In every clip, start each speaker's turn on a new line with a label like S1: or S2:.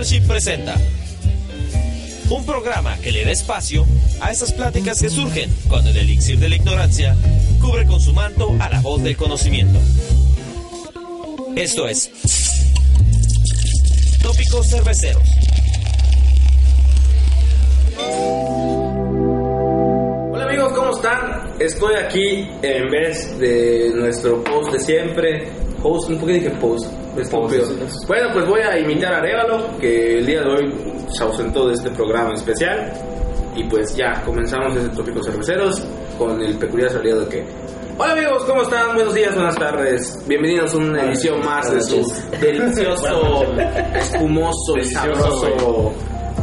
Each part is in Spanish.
S1: Presenta un programa que le da espacio a esas pláticas que surgen cuando el elixir de la ignorancia cubre con su manto a la voz del conocimiento. Esto es Tópicos Cerveceros.
S2: Hola amigos, ¿cómo están? Estoy aquí en vez de nuestro post de siempre. Host, ¿por qué dije post? Bueno, pues voy a imitar a Arevalo, que el día de hoy se ausentó de este programa especial. Y pues ya, comenzamos este Tópicos Cerveceros con el peculiar salido de que... Hola amigos, ¿cómo están? Buenos días, buenas tardes. Bienvenidos a una edición más de su delicioso, espumoso y sabroso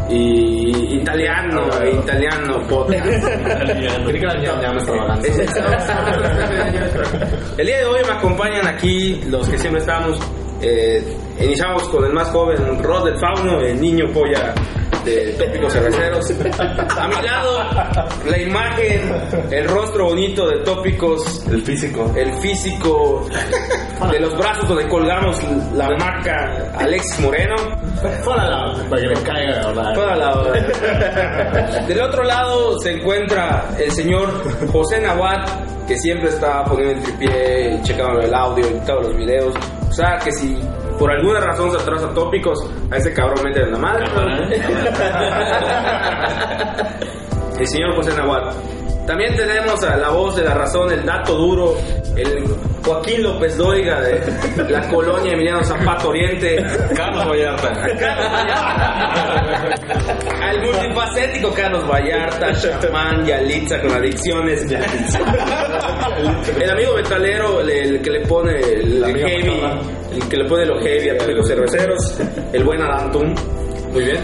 S2: y italiano, italiano podcast.
S3: Me estaba hablando.
S2: El día de hoy me acompañan aquí los que siempre estamos. Eh, iniciamos con el más joven, Rod del Fauno, el niño polla de Tópicos Cerveceros. A mi lado, la imagen, el rostro bonito de Tópicos,
S3: El físico.
S2: el físico de los brazos donde colgamos la marca Alexis Moreno.
S3: Para para que le caiga hablar.
S2: Toda la- Del otro lado se encuentra el señor José Nahuat, que siempre está poniendo el tripié checando el audio y todos los videos. O sea, que si por alguna razón se atrasa tópicos, a ese cabrón mete en la madre. el señor José Nahuat. También tenemos a la voz de la razón, el dato duro, el Joaquín López Dóriga de la colonia Emiliano Zapato Oriente.
S3: Carlos Vallarta.
S2: Al multifacético Carlos Vallarta, chamán, Yalitza con adicciones. El amigo metalero, el, el que le pone el, heavy, el que le pone lo heavy a todos los cerveceros, el buen Adantum. Muy bien.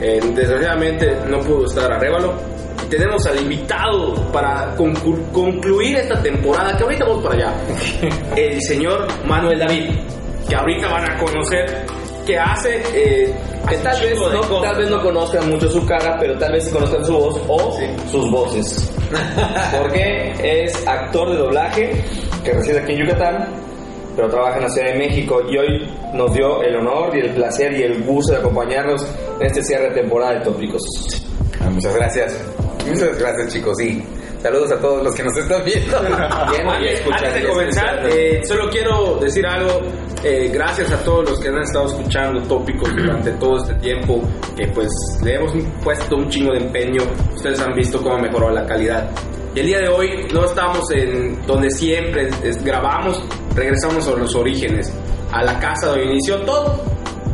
S2: Eh, desgraciadamente no pudo estar Arrévalo. Y tenemos al invitado para conclu- concluir esta temporada, que ahorita vamos para allá. El señor Manuel David, que ahorita van a conocer que hace. eh,
S4: Que tal vez, no,
S2: cosas.
S4: tal vez no conozcan mucho su cara, pero tal vez sí conozcan su voz o sus voces. Porque es actor de doblaje que reside aquí en Yucatán, pero trabaja en la Ciudad de México y hoy nos dio el honor y el placer y el gusto de acompañarnos en este cierre de temporada de Tópicos.
S5: Ah, muchas gracias. Muchas gracias, chicos. Sí. Saludos a todos los que nos están viendo.
S4: Bien,
S2: Antes,
S4: escuchando,
S2: antes de comenzar, eh, solo quiero decir algo. eh, gracias a todos los que han estado escuchando tópicos durante todo este tiempo, que pues le hemos puesto un chingo de empeño. Ustedes han visto cómo mejoró la calidad. Y el día de hoy no estamos en donde siempre es- grabamos, regresamos a los orígenes, a la casa donde inició todo,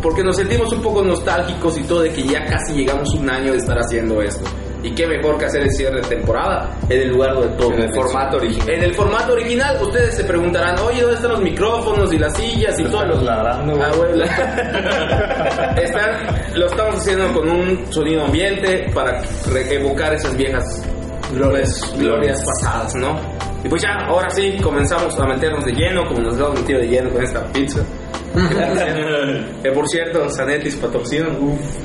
S2: porque nos sentimos un poco nostálgicos y todo de que ya casi llegamos un año de estar haciendo esto. Y qué mejor que hacer el cierre de temporada en el lugar donde todo
S4: En el formato original.
S2: En el formato original, ustedes se preguntarán, oye, ¿dónde están los micrófonos y las sillas y todo? Los...
S3: ladrando.
S2: Ah, la- Están- lo estamos haciendo con un sonido ambiente para evocar esas viejas glorias, glorias pasadas, ¿no? Y pues ya, ahora sí, comenzamos a meternos de lleno, como nos hemos metido de lleno con esta pizza. Eh, por cierto, Zanetis patrocinan.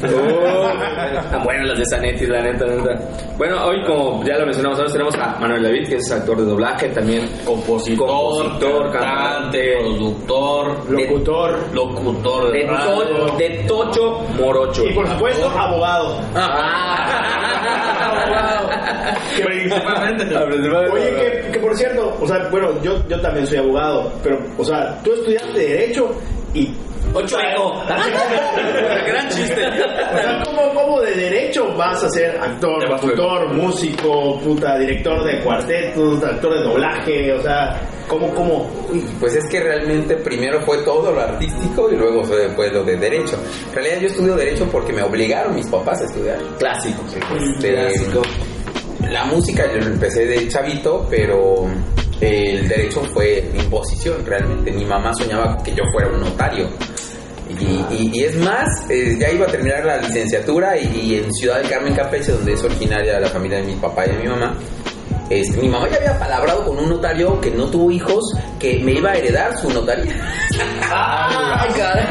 S4: Ah, bueno, las de Zanetti, la neta, la neta. Bueno, hoy, como ya lo mencionamos antes, tenemos a Manuel David, que es actor de doblaje, también
S3: Compositor,
S4: compositor,
S3: cantante, productor,
S6: Locutor.
S3: locutor de
S4: de, to- de Tocho Morocho.
S6: Y por supuesto, abogado.
S4: Ah,
S3: Principalmente.
S6: Oye, que, que por cierto, o sea, bueno, yo, yo también soy abogado, pero, o sea, tú estudiaste Derecho y.
S4: Ocho hijo.
S2: Gran chiste.
S6: O sea, ¿cómo, cómo de Derecho vas a ser actor, locutor, músico, puta, director de cuartetos, actor de doblaje? O sea, ¿cómo, cómo?
S5: Pues es que realmente primero fue todo lo artístico y luego fue, fue lo de derecho. En realidad yo estudio derecho porque me obligaron mis papás a estudiar.
S4: Clásico.
S5: Este,
S4: Clásico.
S5: La música yo lo empecé de chavito, pero el derecho fue mi imposición realmente. Mi mamá soñaba que yo fuera un notario. Y, y- y es más, eh, ya iba a terminar la licenciatura y, en Ciudad del Carmen Campeche, donde es originaria la familia de mi papá y de mi mamá, este, mi mamá ya había palabrado con un notario que no tuvo hijos, que me iba a heredar su notaría.
S4: Ay, caray.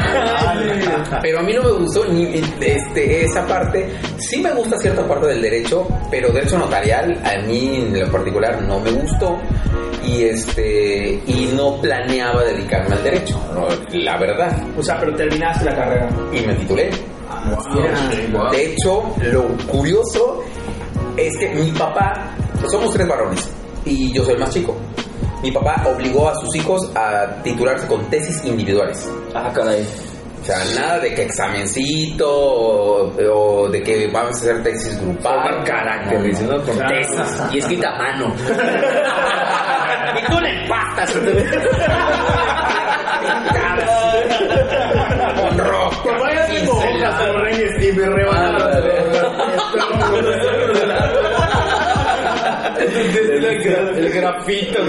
S5: Pero a mí no me gustó ni este, esa parte. Sí me gusta cierta parte del derecho, pero derecho notarial a mí en lo particular no me gustó. Y este y no planeaba dedicarme al derecho, la verdad.
S6: O sea, pero terminaste la carrera.
S5: Y me titulé. De hecho, lo curioso es que mi papá, somos tres varones y yo soy el más chico. Mi papá obligó a sus hijos a titularse con tesis individuales.
S3: Ah, caray.
S5: O sea, nada de que examencito o, o de que vamos a hacer tesis grupal.
S3: carácter, dice, ¿no? Con tesis y escrita a mano. y tú le empastas.
S5: Con rock.
S6: Pues vaya tengo hojas Ren y Stimpy rebanadas.
S3: El grafito.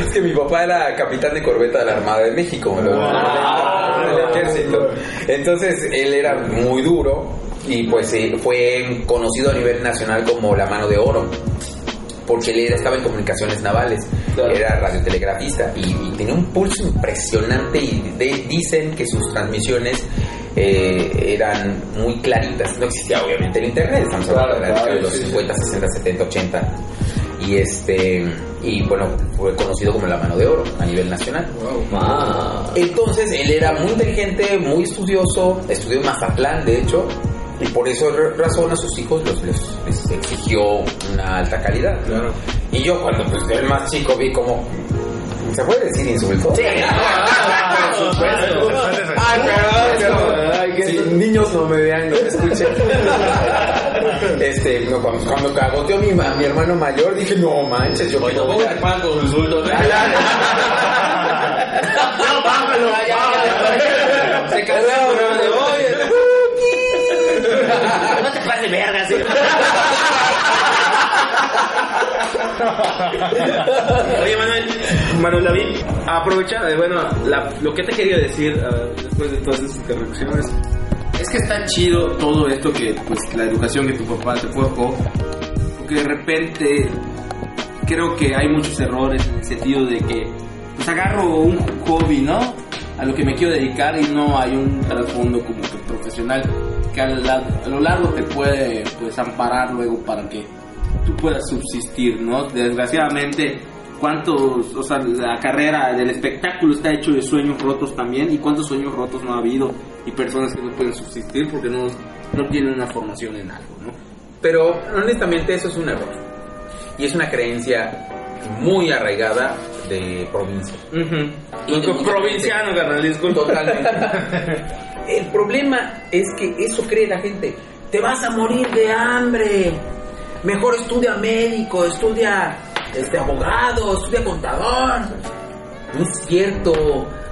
S5: Es que mi papá era capitán de corbeta de la Armada de México, ejército. Entonces él era muy duro y pues eh, fue conocido a nivel nacional como la mano de oro. Porque él estaba en comunicaciones navales,
S3: Claro.
S5: era radiotelegrafista y, y tenía un pulso impresionante y de- dicen que sus transmisiones eh, eran muy claritas. No existía obviamente el internet, estamos hablando de la
S3: Claro,
S5: década de
S3: claro,
S5: los
S3: sí, sí.
S5: 50, 60, 70, 80 y este y bueno fue conocido como la mano de oro a nivel nacional
S3: Ah.
S5: entonces él era muy inteligente muy estudioso estudió en Mazatlán de hecho y por esa razón a sus hijos los, les, les exigió una alta calidad y yo cuando pues el más chico vi como se puede decir insulto Ay, perdón, perdón. Sí, niños no me vean, no me escuchen. Este, no, cuando, cuando cagoteó mi, mi hermano mayor, dije, no manches, yo
S7: Oye, ¿cómo te pagan con los insultos? eh?
S6: Bájalo, bájalo.
S7: Se programa de hoy.
S3: No te pases verga, sí.
S2: Oye, Manuel, Manuel David, aprovecha, de, bueno, lo que te quería decir ah, después de todas esas interrupciones es que está chido todo esto que, pues, la educación que tu papá te forjó, porque de repente creo que hay muchos errores en el sentido de que, pues, agarro un hobby, ¿no? A lo que me quiero dedicar y no hay un trasfondo como que profesional que a, la- a lo largo te puede, pues, amparar luego para que tú puedas subsistir, ¿no? Desgraciadamente, ¿cuántos, o sea, la carrera del espectáculo está hecho de sueños rotos también? ¿Y cuántos sueños rotos no ha habido? Y personas que no pueden subsistir porque no, no tienen una formación en algo, ¿no?
S5: Pero honestamente eso es un error. Y es una creencia muy arraigada de provincia.
S2: Y provinciano, carnal.
S5: Totalmente. El problema es que eso cree la gente. Te vas a morir de hambre. Mejor estudia médico, estudia este abogado, estudia contador. No es cierto.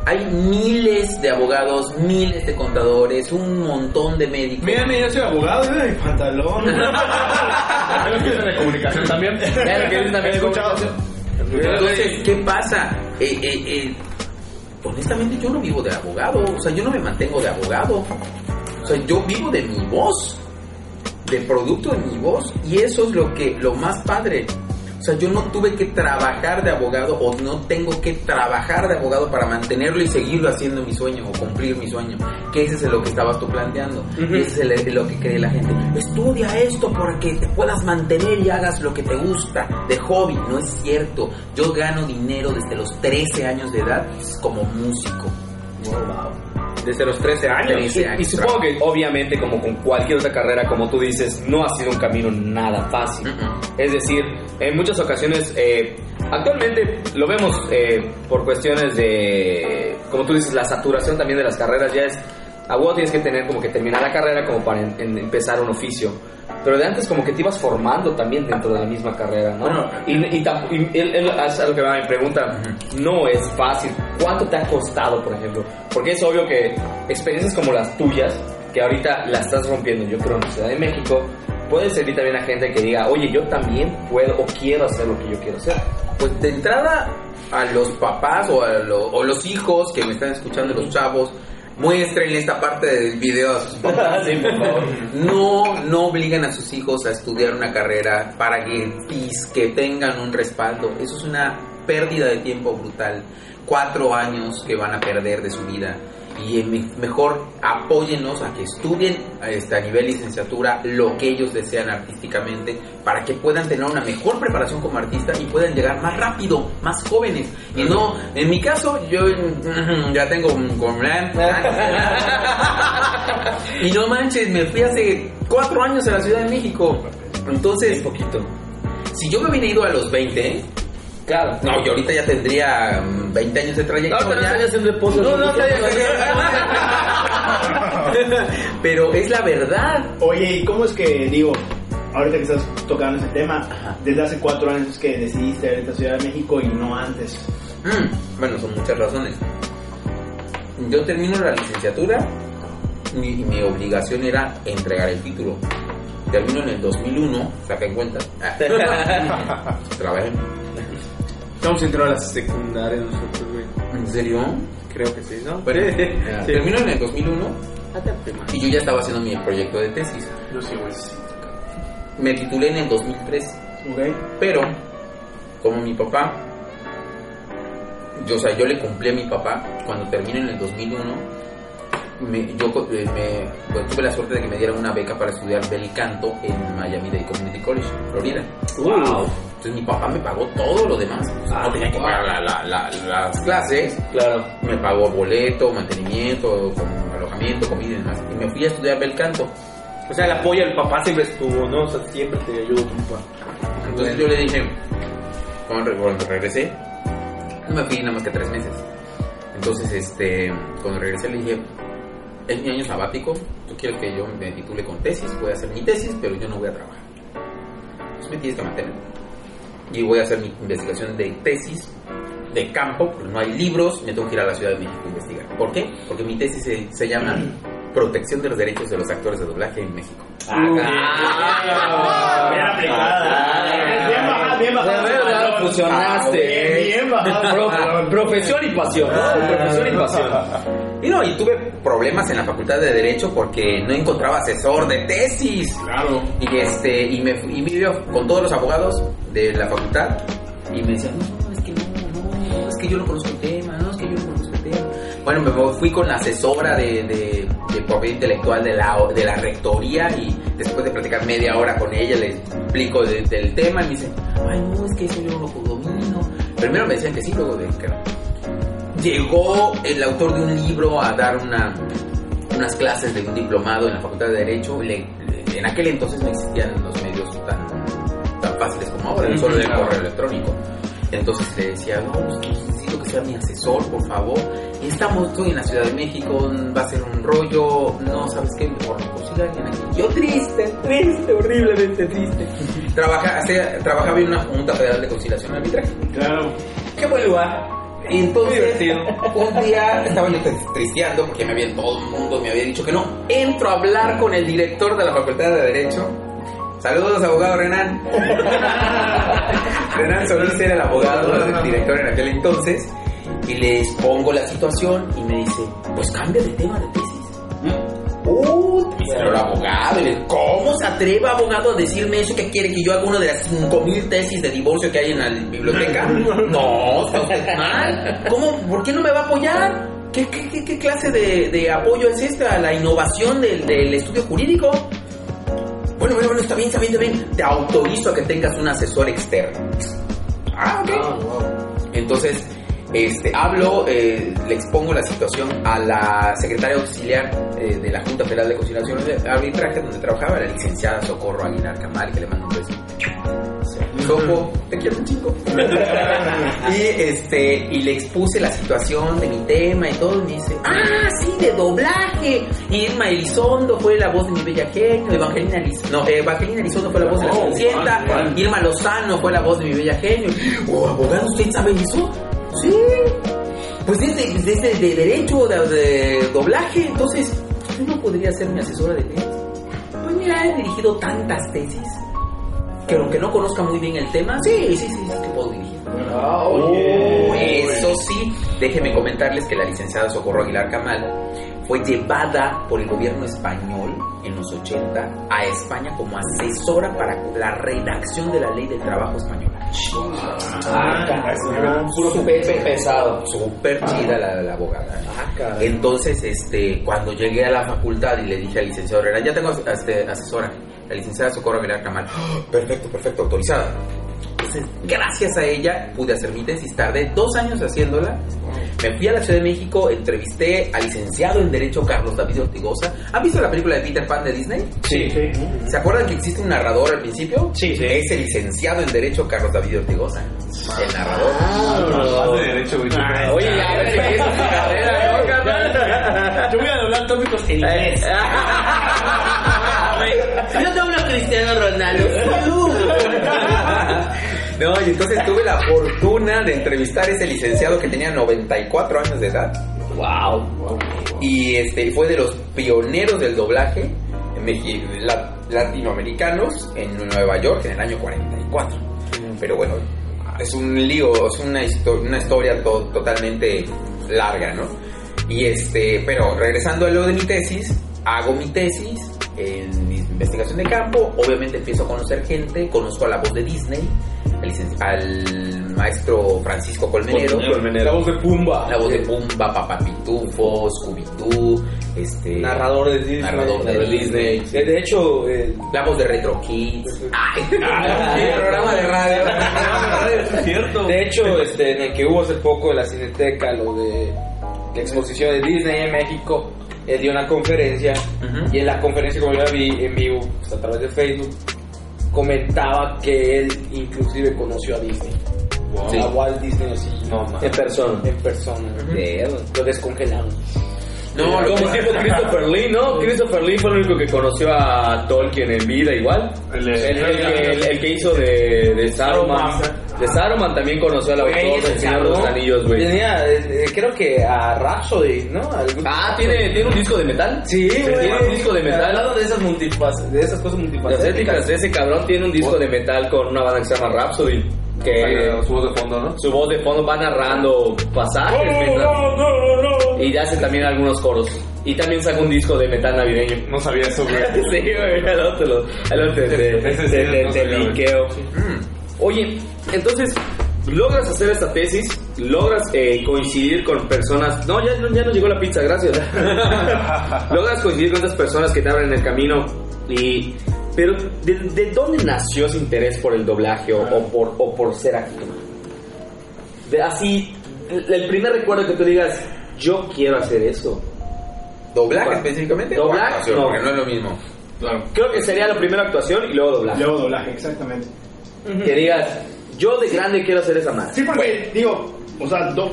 S5: Hay miles de abogados, miles de contadores, un montón de médicos.
S6: Mira, mira, yo soy abogado, mira mi pantalón.
S7: Tengo que de comunicación también.
S3: Claro que también
S6: escuchado.
S5: Entonces, ¿qué pasa? Eh, eh, eh, honestamente, yo no vivo de abogado. O sea, yo no me mantengo de abogado. O sea, yo vivo de mi voz. Del producto de mi voz. Y eso es lo que, lo más padre. O sea, yo no tuve que trabajar de abogado o no tengo que trabajar de abogado para mantenerlo y seguirlo haciendo mi sueño o cumplir mi sueño. Que ese es lo que estabas tú planteando. Y ese es el- lo que cree la gente. Estudia esto porque te puedas mantener y hagas lo que te gusta de hobby. No es cierto. Yo gano dinero desde los 13 años de edad como músico.
S3: Desde los 13 años.
S5: 13
S3: Y-
S5: años,
S3: y, supongo que, obviamente, como con cualquier otra carrera, como tú dices, no ha sido un camino nada fácil. Es decir, en muchas ocasiones, eh, actualmente lo vemos eh, por cuestiones de, como tú dices, la saturación también de las carreras ya es, a huevo tienes que tener como que terminar la carrera como para en- en empezar un oficio. Pero de antes como que te ibas formando también dentro de la misma carrera, ¿no?
S5: Bueno,
S3: y, y, tam- y él, él algo que me pregunta, no es fácil. ¿Cuánto te ha costado, por ejemplo? Porque es obvio que experiencias como las tuyas, que ahorita la estás rompiendo, yo creo en la Ciudad de México, puede servir también a gente que diga, oye, yo también puedo o quiero hacer lo que yo quiero hacer.
S5: Pues de entrada a los papás o a lo- o los hijos que me están escuchando, los chavos, muestren esta parte del video a sus papás.
S3: Sí, por favor.
S5: No, no obligan a sus hijos a estudiar una carrera para que, que tengan un respaldo. Eso es una pérdida de tiempo brutal. Cuatro años que van a perder de su vida. Y me- mejor apóyennos a que estudien este, a nivel licenciatura lo que ellos desean artísticamente para que puedan tener una mejor preparación como artista y puedan llegar más rápido, más jóvenes. Y no, en mi caso, yo ya tengo un Y no manches, me fui hace cuatro años a la Ciudad de México. Entonces, poquito. Si yo me hubiera ido a los 20,
S4: Claro.
S5: no, yo ahorita ya tendría mm, 20 años de trayectoria.
S4: No, pero no estarías en reposo.
S5: No, no estaría- Pero es la verdad.
S6: Oye, ¿y cómo es que, digo, ahorita que estás tocando ese tema, desde hace cuatro años es que decidiste ir a esta Ciudad de México y no antes?
S5: Mm, bueno, son muchas razones. Yo termino la licenciatura y mi, mi obligación era entregar el título. Termino en el 2001, saquen cuenta. Ah, Trabajé.
S3: Estamos entrando a la secundaria nosotros, güey.
S5: ¿En serio?
S3: Creo que sí, ¿no?
S5: Bueno,
S3: Sí.
S5: termino en el 2001 y yo ya estaba haciendo mi proyecto de tesis.
S3: Yo sí, güey.
S5: Me titulé en el 2003,
S6: ¿Ok?
S5: pero como mi papá, yo, o sea, yo le cumplí a mi papá cuando terminé en el 2001. Me, yo eh, me, bueno, tuve la suerte de que me dieran una beca para estudiar bel canto en Miami Dade Community College, Florida.
S4: Wow.
S5: Entonces mi papá me pagó todo lo demás. O sea, no tenía que pagar la- la- la- las clases,
S4: Claro.
S5: me pagó boleto, mantenimiento, alojamiento, comida y demás. Y me fui a estudiar bel canto.
S3: O sea, el apoyo del papá siempre estuvo, ¿no? O sea, siempre te ayudó tu papá.
S5: Entonces yo le dije, cuando regresé, no me fui nada más que tres meses. Entonces, este, cuando regresé le dije, es mi año sabático, tú quieres que yo me titule con tesis, voy a hacer mi tesis, pero yo no voy a trabajar. Entonces me tienes que mantener. Y voy a hacer mi investigación de tesis de campo, porque no hay libros, me tengo que ir a la Ciudad de México a investigar. ¿Por qué? Porque mi tesis se, se llama Protección de los Derechos de los Actores de Doblaje en México.
S6: Ah, bien aplicada. Bien bajada, bien bajada.
S4: Fusionaste.
S6: Bien.
S4: Pro- profesión y pasión, ¿no? Profesión y pasión.
S5: Y no, y tuve problemas en la facultad de Derecho porque no encontraba asesor de tesis.
S6: Claro.
S5: Y este, y me y me iba con todos los abogados de la facultad y me decían, no, es que no, no, es que yo no conozco el tema, no, es que yo no conozco el tema. Bueno, me fui con la asesora de, de, de propiedad intelectual de la, de la rectoría y después de platicar media hora con ella le explico de- del tema y me dice, ay no, es que eso yo no lo domino. Primero me decían que sí, luego de que no. Llegó el autor de un libro a dar una, unas clases de un diplomado en la Facultad de Derecho. Le- le- en aquel entonces no existían los medios tan, tan fáciles como ahora, solo el correo electrónico. Entonces le decía, no, pues, necesito que sea mi asesor, por favor. Estamos, estoy en la Ciudad de México, va a ser un rollo, no, ¿sabes qué? Mejor no consiga alguien aquí. Yo triste, triste, horriblemente triste. Trabaja, hacía- trabajaba en una Junta Federal de Conciliación y Arbitraje.
S6: Claro.
S5: Qué buen lugar. Y entonces, un día estaba yo tristeando porque me había, todo el mundo me había dicho que no. Entro a hablar con el director de la Facultad de Derecho. Saludos, abogado Renan. Renan Solís era el abogado, el director en aquel entonces. Y le expongo la situación y me dice, pues cambia de tema de tesis. Uh, pero el abogado, ¿cómo se atreve abogado a decirme eso que quiere que yo haga una de las 5000 tesis de divorcio que hay en la biblioteca? No, está usted mal. ¿Cómo? ¿Por qué no me va a apoyar? ¿Qué, qué, qué- qué clase de, de apoyo es esta? ¿La innovación del, del estudio jurídico? Bueno, bueno, bueno, está bien, está bien, está bien. Te autorizo a que tengas un asesor externo. Ah, ok. Entonces, este, hablo, eh, le expongo la situación a la secretaria auxiliar eh, de la Junta Federal de Conciliación y Arbitraje, donde trabajaba, la licenciada Socorro Aguilar Camal, que le mando un beso. Soco, te quiero un chico. y, este, y le expuse la situación de mi tema y todo, y me dice, ah, sí, de doblaje. Y Irma Elizondo fue la voz de mi bella genio, Evangelina Elizondo, no, Evangelina Elizondo fue la voz de la
S3: Oh,
S5: Cenicienta,
S3: guau.
S5: Irma Lozano fue la voz de mi bella genio. Oh, abogado, ¿usted sabe eso? Sí. Pues es de, es de- de derecho, de, de doblaje, entonces, ¿usted no podría ser mi asesora de tesis? Pues mira, he dirigido tantas tesis que aunque no conozca muy bien el tema, sí, sí, sí, sí que puedo dirigir. Oh, eso sí, déjenme comentarles que la licenciada Socorro Aguilar Camal fue llevada por el gobierno español en los 80 a España como asesora para la redacción de la ley del trabajo española.
S3: Ah. Puro pepe pesado.
S5: Súper chida la, la abogada.
S3: Ah.
S5: Entonces, este, cuando llegué a la facultad y le dije al licenciado Herrera, ya tengo este, asesora, la licenciada Socorro Aguilar Camal, "Ah, perfecto, perfecto, autorizada. Entonces, gracias a ella pude hacer mi tesis. Tardé dos años haciéndola. Me fui a la Ciudad de México, entrevisté al licenciado en Derecho Carlos David Ortigosa. ¿Han visto la película de Peter Pan de Disney?
S3: Sí.
S5: ¿Se acuerdan que existe un narrador al principio?
S3: Sí, sí.
S5: Es el licenciado en Derecho Carlos David Ortigosa. El narrador.
S3: Ah,
S8: de derecho, güey.
S3: Oye, a ver, ¿qué es tu carrera?
S6: Yo voy a doblar tópicos en inglés.
S3: Yo te hablo Cristiano Ronaldo.
S5: No, y entonces tuve la fortuna de entrevistar a ese licenciado que tenía 94 años de edad.
S3: Wow.
S5: Y este fue de los pioneros del doblaje la- latinoamericanos en Nueva York en el año 44. Pero bueno, es un lío, es una, histo- una historia to- totalmente larga, ¿no? Y este, pero regresando a lo de mi tesis, hago mi tesis en mi investigación de campo, obviamente empiezo a conocer gente, conozco a la voz de Disney, al, maestro Francisco Colmenero,
S3: La voz de Pumba.
S5: la voz de Pumba, Papá Pitufo, Scooby-Doo, este,
S3: Narrador de Disney.
S5: Narrador de Disney.
S3: Eh, De hecho, eh,
S5: la voz de Retro Kids. Ay, el programa de radio.
S8: Es cierto.
S3: de hecho, este, en el que hubo hace poco en la Cineteca, lo de la exposición de Disney en México, él dio una conferencia y en la conferencia, como yo la vi en vivo pues, a través de Facebook, comentaba que él inclusive conoció a Disney.
S5: Sí.
S3: A Walt Disney así.
S8: No, man.
S3: en persona. En persona. Lo descongelaron.
S5: No,
S3: como tipo Christopher Lee, ¿no? Christopher Lee fue el único que conoció a Tolkien en vida igual.
S8: El,
S3: El, el que, el- el que hizo de, de Saruman. De Saruman también conoció al autor del Señor de los Anillos, güey.
S2: Tenía, eh, creo que a Rhapsody, ¿no? Algún-
S3: Ah, ¿tiene, ¿tiene un disco de metal?
S2: Sí, güey.
S3: Tiene un disco de metal.
S2: Hablando de esas multifas, de esas cosas multifacéticas.
S3: ese cabrón tiene un disco de metal con una banda que se llama Rhapsody. Que
S8: Su voz de fondo, ¿no?
S3: su voz de fondo va narrando pasajes mientras- y hace también algunos coros. Y también saca un disco de metal navideño.
S8: No sabía eso, güey.
S3: Sí, güey, al otro, al otro te, te, te- linkeo.
S5: Mm.
S3: Oye, entonces, logras hacer esta tesis, logras eh, coincidir con personas. No, ya, ya nos llegó la pizza, gracias. logras coincidir con estas personas que te abren el camino. y Pero, ¿de, de dónde nació ese interés por el doblaje o, o por, o por ser actor? De, así, el el primer recuerdo que tú digas, yo quiero hacer eso.
S5: ¿Doblaje específicamente?
S3: Doblaje, no.
S5: Porque no es lo mismo.
S8: Claro.
S3: Creo que sería la primera actuación y luego doblaje.
S6: Luego doblaje, exactamente.
S3: Que digas, yo de grande quiero hacer esa madre.
S6: Sí, porque, digo, o sea, do-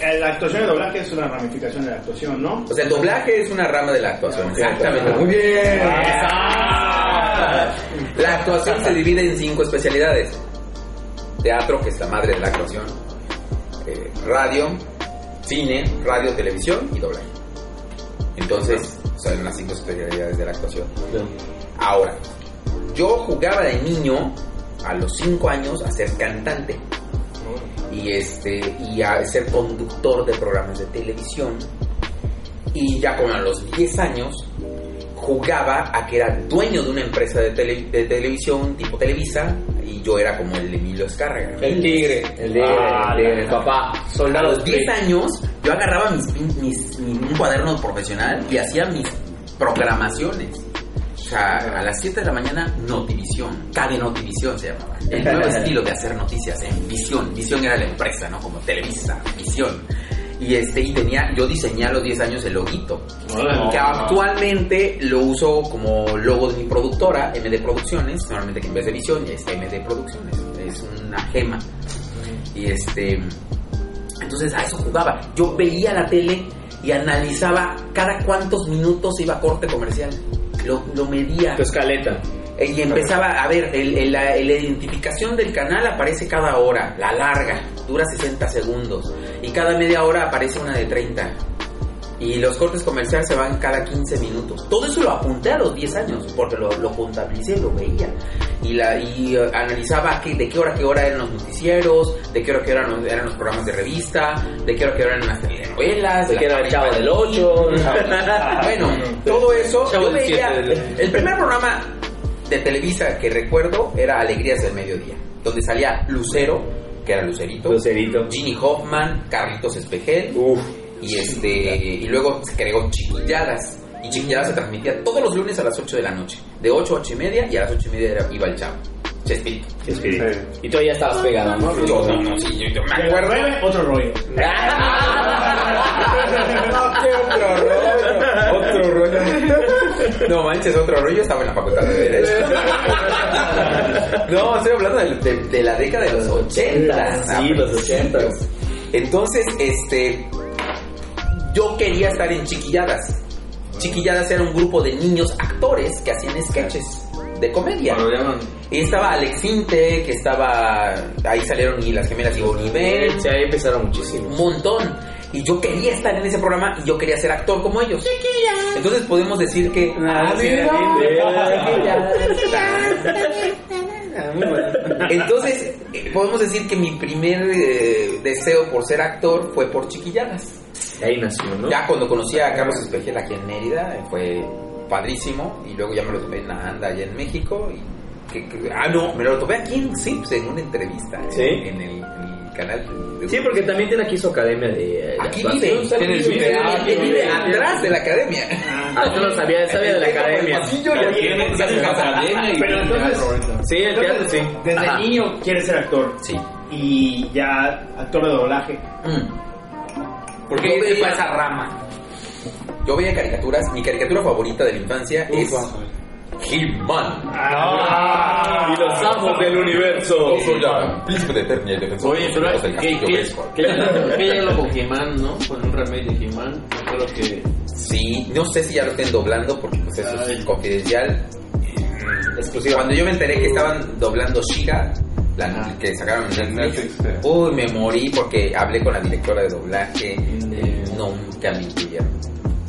S6: eh, la actuación de doblaje es una ramificación de la actuación, ¿no?
S5: O sea, el doblaje es una rama de la actuación. Exactamente. Muy bien. La actuación se divide en cinco especialidades. Teatro, que es la madre de la actuación. eh, radio, cine, radio, televisión y doblaje. Entonces, son las cinco especialidades de la actuación. Ahora, yo jugaba de niño, a los 5 años, a ser cantante. Y, este, y a ser conductor de programas de televisión. Y ya como a los 10 años, jugaba a que era dueño de una empresa de, tele- de televisión tipo Televisa. Y yo era como el Emilio Escárraga.
S3: El tigre, el tigre,
S6: Ah,
S3: el tigre, el papá.
S5: A los 10 años, yo agarraba mis, mis- mi- un cuaderno profesional y hacía mis programaciones. O sea, a las 7 de la mañana, Notivisión. KB Notivisión se llamaba. El nuevo estilo de hacer noticias en Visión. Visión era la empresa, ¿no? Como Televisa, Visión. Y este, y tenía, yo diseñé a los 10 años el loguito. Que actualmente lo uso como logo de mi productora, MD Producciones. Normalmente que en vez de Visión es MD Producciones. Es una gema. Y este. Entonces a eso jugaba. Yo veía la tele y analizaba cada cuántos minutos iba a corte comercial. Lo, lo medía.
S3: Tu escaleta.
S5: Eh, Y empezaba a ver, el- el- la, la identificación del canal aparece cada hora, la larga, dura 60 segundos. Y cada media hora aparece una de 30. Y los cortes comerciales se van cada 15 minutos. Todo eso lo apunté a los 10 años, porque lo, lo contabilicé, lo veía. Y, la, y eh, analizaba qué- de qué hora a qué hora eran los noticieros, de qué hora a qué hora eran los programas de revista, de qué hora a qué hora eran las telenovelas,
S3: De que era el chavo del 8.
S5: bueno, todo eso. Yo veía- el primer programa de Televisa que recuerdo era Alegrías del Mediodía. donde salía Lucero, que era Lucerito,
S4: Lucerito.
S5: Ginny Hoffman, Carlitos Espejel,
S4: Uf.
S5: Y este y luego se creó Chiquilladas. Y Chiquilladas se transmitía todos los lunes a las 8 de la noche. De 8 a 8 y media y a las 8 y media iba el chavo. Chespirito.
S4: Y tú ya estabas pegado, ¿no?
S5: Yo no, no, sí, yo, yo me acuerdo.
S6: otro rollo.
S5: otro rollo. Otro rollo. No manches, otro rollo. Estaba en la facultad de Derecho. No, estoy hablando de, de- de la década de los 80.
S4: Sí, los 80.
S5: Entonces, este. Yo quería estar en Chiquilladas. Chiquilladas era un grupo de niños actores que hacían sketches de comedia. Y estaba Alex Inte, que estaba. Ahí salieron y las gemelas y Nivel.
S4: Sí, ahí empezaron muchísimo.
S5: un montón. Y yo quería estar en ese programa y yo quería ser actor como ellos. Entonces podemos decir que.
S4: Ah, sí,
S5: Entonces eh, podemos decir que mi primer eh, deseo por ser actor fue por chiquilladas.
S4: Ahí nació, ¿no?
S5: Ya cuando conocí a Carlos Espejel aquí en Mérida eh, fue padrísimo y luego ya me lo tomé en la anda allá en México y que, que- ah no me lo tomé aquí en Sips en una entrevista eh,
S4: ¿Sí?
S5: en, el, en el canal de-
S4: Sí, porque también tiene aquí su academia de... de
S5: Aquí vive,
S4: Tiene su-
S5: vive,
S4: Ah,
S5: vive, vive atrás de la academia.
S4: Ah, tú no sabías, sabía de la academia.
S6: Pero entonces,
S4: Sí, el teatro, sí.
S6: desde niño quieres ser actor.
S5: Sí.
S6: Y ya actor de doblaje.
S5: Mm.
S4: ¿Por
S5: Yo
S4: qué te
S5: veía-
S4: esa rama?
S5: Yo veía caricaturas. Mi caricatura favorita de la infancia es He-Man.
S6: Ah,
S4: Y los amos del universo.
S5: soy la príncipe de Eternia y defensor
S7: Oye,
S5: de
S7: pero
S5: del
S7: ¿qué, qué, qué, qué ya lo con He-Man, no? Con un remake de He-Man. Yo creo que.
S5: Sí, no sé si ya lo estén doblando porque pues eso es
S7: Ay.
S5: confidencial. Cuando yo me enteré que estaban doblando Shira, la que sacaron en Netflix, uy, me morí porque hablé con la directora de doblaje, eh, nunca me incluyeron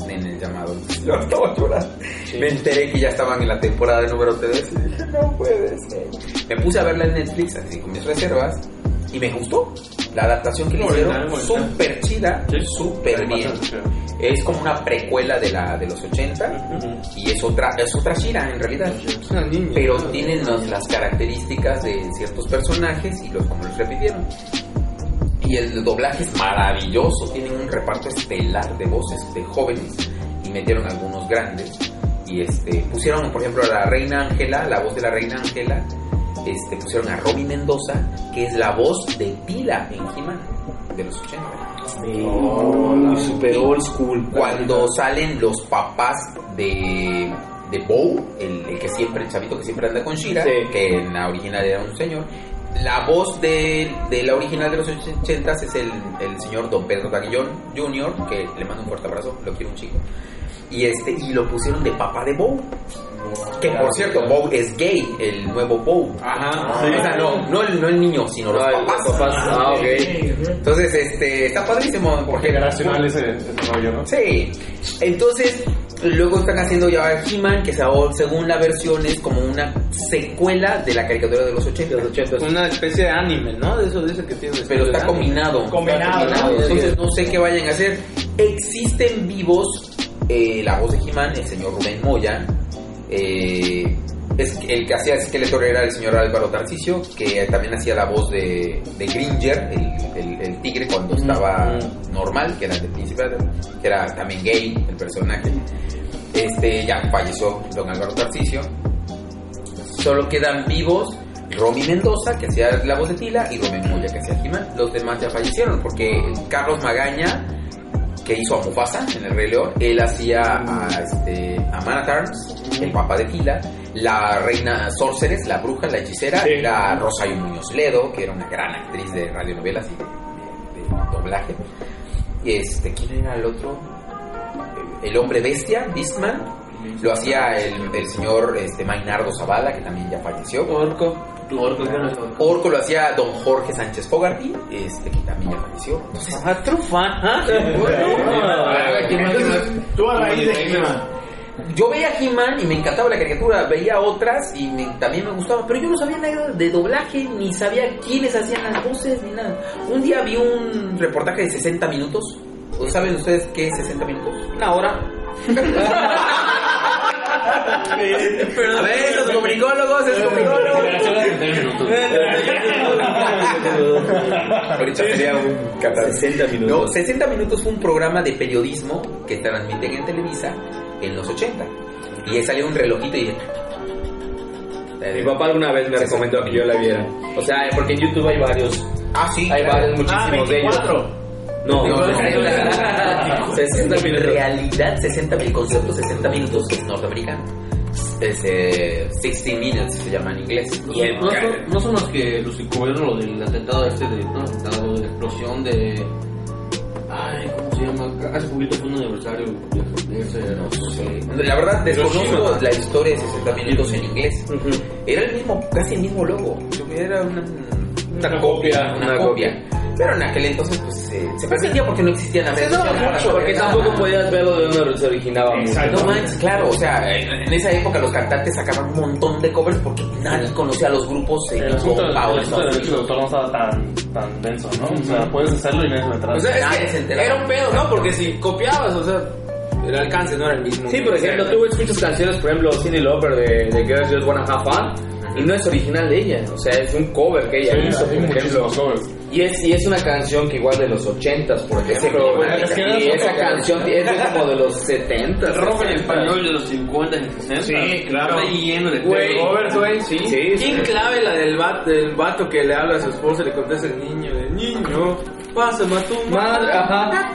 S5: en el llamado. Yo estaba llorando. Me enteré que ya estaban en la temporada de número 3 y dije, no puede ser. Me puse a verla en Netflix, así con mis reservas, y me gustó. La adaptación que le hicieron, súper chida, súper bien. Es como una precuela de la de los 80 y es otra es otra Shira en realidad. Pero tienen las, las características de ciertos personajes y los como los repitieron. Y el doblaje es maravilloso, tienen un reparto estelar de voces de jóvenes y metieron algunos grandes. Y este pusieron, por ejemplo, a la reina Ángela, la voz de la reina Ángela, este pusieron a Romy Mendoza, que es la voz de Tila en He-Man de los 80.
S4: Uy, super old school.
S5: Cuando salen los papás de, de Bow, el, el que siempre, el chavito que siempre anda con Shira,
S4: Sí.
S5: que en la original era un señor. La voz de, de la original de los 80 es el, el señor Don Pedro Daguillón Jr., que le mando un fuerte abrazo, lo quiero un chico. Y, este, y lo pusieron de papá de Bow. Que por cierto, Bow es gay, el nuevo Bow.
S4: Ajá.
S5: O sea, no, no, el, no el niño, sino los papás.
S4: los papás. Ah, ok.
S5: Entonces, este, está padrísimo. Porque
S8: Generacional ese, ese rollo, ¿no?
S5: Sí. Entonces, luego están haciendo ya He-Man, que se- según la versión es como una secuela de la caricatura de los 80.
S4: De los 80.
S3: Una especie de anime, ¿no? De eso dice que tiene.
S5: Pero está combinado.
S6: Combinado.
S5: Entonces no sé qué vayan a hacer. Existen vivos eh, la voz de He-Man, el señor Rubén Moya. eh, es, el que hacía Skeletor era el señor Álvaro Tarcicio, que también hacía la voz de, de Gringer, el, el- el tigre cuando estaba normal, que era del príncipe, Adam, que era también gay el personaje. Este ya falleció don Álvaro Tarcicio. Solo quedan vivos Romy Mendoza, que hacía la voz de Tila, y Rubén Moya, que hacía He-Man. Los demás ya fallecieron, porque Carlos Magaña, que hizo a Mufasa en El Rey León, él hacía a, este, a Manatarms, el papá de Tila. La reina Sorceres, la bruja, la hechicera, era Rosario Muñoz Ledo, que era una gran actriz de radionovelas y de, de- de doblaje. Este, ¿quién era el otro? El hombre bestia, Beastman, lo hacía el, el señor este, Mainardo Zavala, que también ya falleció.
S3: Orco.
S7: Orco,
S5: lo hacía don Jorge Sánchez Fogarty, este, que también ya falleció. Entonces,
S3: Ah. Ah,
S6: tú a raíz de He-Man.
S5: yo veía He-Man y me encantaba la caricatura, veía otras y me- también me gustaba, pero yo no sabía nada de doblaje, ni sabía quiénes hacían las voces, ni nada. Un día vi un reportaje de 60 minutos. ¿O ¿Saben ustedes qué es 60 minutos?
S3: Una hora.
S5: A ver, los comunicólogos, es comunicólogo. Ahorita sería un 60 minutos. No, 60 minutos fue un programa de periodismo que transmiten en Televisa en los 80. Y ahí salió un relojito y dije.
S2: Mi papá alguna vez me recomendó que yo la viera. O sea, porque en YouTube hay varios.
S5: Ah, sí.
S2: Hay varios,
S6: Ah,
S2: muchísimos de ellos.
S6: 24.
S2: No, no, no. 60
S5: En
S2: minutos.
S5: realidad, 60 mil conceptos, 60 minutos es norteamericano. Es eh, 60 minutes se llama en inglés. Y el-
S7: No, son- no son los que los que cubrieron lo del atentado este de. No, atentado de la explosión de. Ay, ¿cómo se llama? Hace poquito fue un aniversario de, ese. No sé.
S5: La verdad, desconozco la historia de 60 minutos en inglés. Era el mismo, casi el mismo logo. Era una, una copia, una,
S2: una
S5: copia. Pero en aquel entonces, pues, eh, se pretendía porque no existían las redes sociales
S2: Porque
S5: nada.
S2: tampoco podías verlo de donde se originaba.
S6: Exacto.
S5: No manches, claro, o sea, en, en esa época los cantantes sacaban un montón de covers porque nadie conocía a los grupos eh,
S8: El asunto del autor no estaba tan, tan denso, ¿no? O sea, puedes hacerlo y nadie se va a enterar.
S2: O sea,
S5: Nadie
S2: es
S5: se
S2: que
S5: enteraba.
S2: era un pedo, ¿no? Porque si copiabas, o sea, el alcance no era el mismo.
S3: Sí, por ejemplo, tú escuchas canciones, por ejemplo, Cindy Lauper de, de Girls Just Wanna Have Fun, y no es original de ella, o sea, es un cover que ella
S8: Sí,
S3: hizo, por ejemplo.
S8: covers.
S3: Y es, y es una canción que igual de los 80s, por ejemplo.
S5: Ese-
S8: es que
S3: y esa canción es de como de los 70s.
S7: El rock en
S3: 60s.
S7: español de los 50 y 60.
S6: Sí, claro.
S7: Está lleno de
S3: Güey,
S7: covers.
S3: güey, sí. sí,
S2: ¿Quién
S3: sí.
S2: clave la del vato, del vato que le habla a su esposa y le contesta el niño? De niño, pásame a tu
S3: Madre, ajá.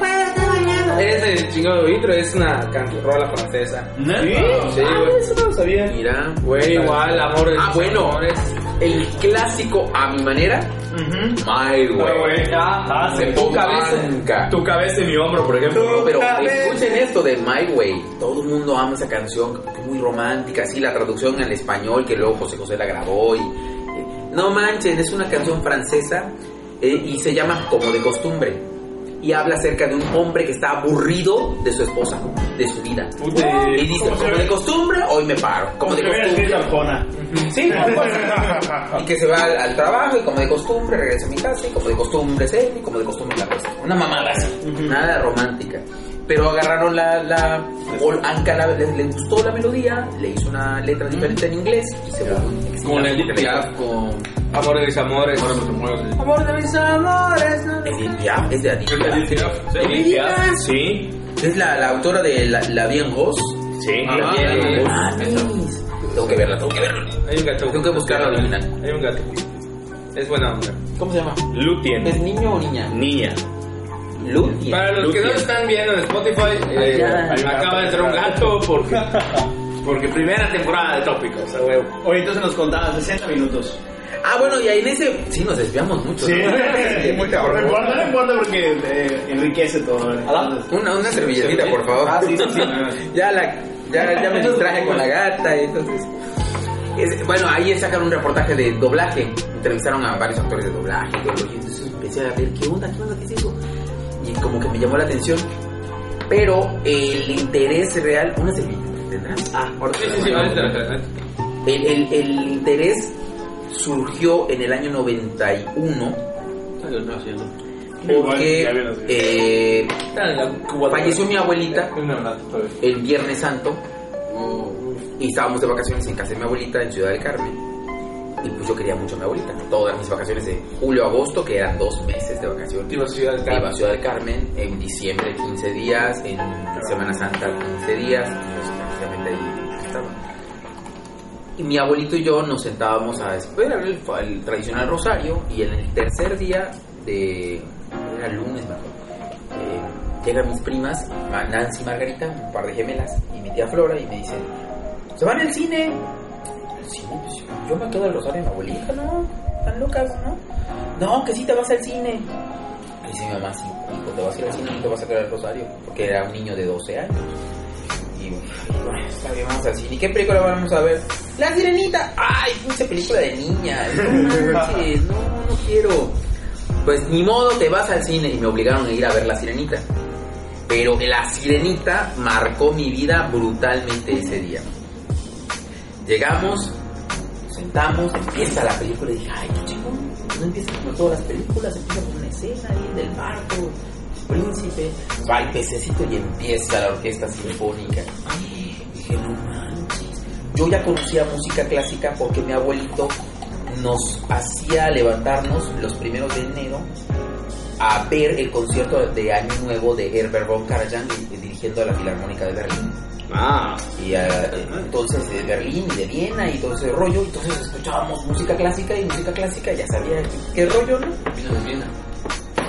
S2: Ese chingado intro es una canción rola francesa.
S7: ¿Neta?
S3: Sí, güey. Eso no lo sabía.
S5: Mira,
S2: Güey, igual, amor
S5: Ah, bueno.
S2: amores.
S5: El clásico a mi manera, My Way.
S6: Ah,
S5: De
S3: tu cabeza,
S5: Blanca.
S3: tu cabeza en mi hombro, por ejemplo.
S5: Pero escuchen esto de My Way. Todo el mundo ama esa canción, muy romántica, así la traducción al español que luego José José la grabó. Y, eh, no manchen, es una canción francesa eh, y se llama Como de costumbre. Y habla acerca de un hombre que está aburrido de su esposa, de su vida. Y dice, como de costumbre, hoy me paro. Como de costumbre. Sí, y que se va al, al trabajo y como de costumbre regresa a mi casa y como de costumbre se y como de costumbre la cosa. Una mamada así, nada romántica. Pero agarraron la, la o Anka la- le, le gustó la melodía, le hizo una letra diferente en inglés y se volvió.
S7: Como la Piaf con.
S2: Amor de mis amores. Amor de mis amores.
S5: Edith Piaf, es de Edith
S7: de
S5: Piaf. Edith Piaf.
S3: Sí,
S5: Es la, la autora de La, la Bien Ross.
S3: sí.
S7: Ah,
S3: también.
S7: ah,
S5: Mames. Tengo que verla, tengo que verla.
S2: Hay un gato.
S5: Tengo que buscar la original.
S2: Hay un gato. Es buena onda.
S5: ¿Cómo se llama?
S3: Lutien.
S5: ¿Es niño o niña?
S3: Niña.
S2: Para los que no están viendo en Spotify, eh, acaba de entrar un gato porque, porque primera temporada de tópicos. a huevo.
S6: Oye, entonces nos contaban 60 minutos.
S5: Ah, bueno, y ahí en ese. Sí, nos desviamos mucho.
S6: Sí,
S5: ¿no?
S6: muy cabrón. No importa porque eh, enriquece todo. Entonces,
S5: Una, una servilletita, por favor.
S6: Ah, sí, sí, sí.
S5: ya, la, ya, ya me distraje con la gata, y entonces. es- bueno, ahí sacan un reportaje de doblaje. Entrevistaron a varios actores de doblaje. y entonces empecé a ver qué onda, qué onda, qué es eso. Y como que me llamó la atención. Pero el interés real. Una servilleta, ¿tendrás? Ah, ahora
S2: Sí, sí, ahorita.
S5: el, el, el interés surgió en el año 91
S7: No, haciendo.
S5: porque eh, falleció mi abuelita
S8: todavía.
S5: el Viernes Santo y estábamos de vacaciones en casa de mi abuelita en Ciudad del Carmen y pues yo quería mucho a mi abuelita. Todas mis vacaciones de julio a agosto que eran dos meses de vacaciones.
S2: Iba a Ciudad del
S5: iba a
S2: Carmen.
S5: Ciudad del Carmen en diciembre 15 días en Semana Santa 15 días entonces prácticamente ahí estaba. Y mi abuelito y yo nos sentábamos a esperar el, el tradicional rosario y en el tercer día de era lunes me eh, llegan mis primas Ma- Nancy y Margarita un par de gemelas y mi tía Flora y me dicen se van al cine yo, me quedo al rosario de mi abuelita no están locas no no que sí te vas al cine y dice mi mamá sí hijo te vas a ir al cine no te vas a quedar al rosario porque era un niño de 12 años y bueno, está bien, vamos al cine. ¿Y qué película vamos a ver? La Sirenita. Ay, pinche película de niña. No, no quiero. Pues ni modo, te vas al cine y me obligaron a ir a ver La Sirenita. Pero La Sirenita marcó mi vida brutalmente ese día. Llegamos, nos sentamos, empieza la película y dije, ay, qué chingón. No empieza como todas las películas, empieza con una escena ahí del barco, príncipe, va el pececito y empieza la orquesta sinfónica. Dije, no manches. yo ya conocía música clásica porque mi abuelito nos hacía levantarnos los primeros de enero a ver el concierto de Año Nuevo de Herbert von Karajan eh, dirigiendo a la Filarmónica de Berlín.
S2: Ah,
S5: Y eh, entonces de Berlín y de Viena y todo ese rollo, entonces escuchábamos música clásica y música clásica, ya sabía qué, rollo, ¿no?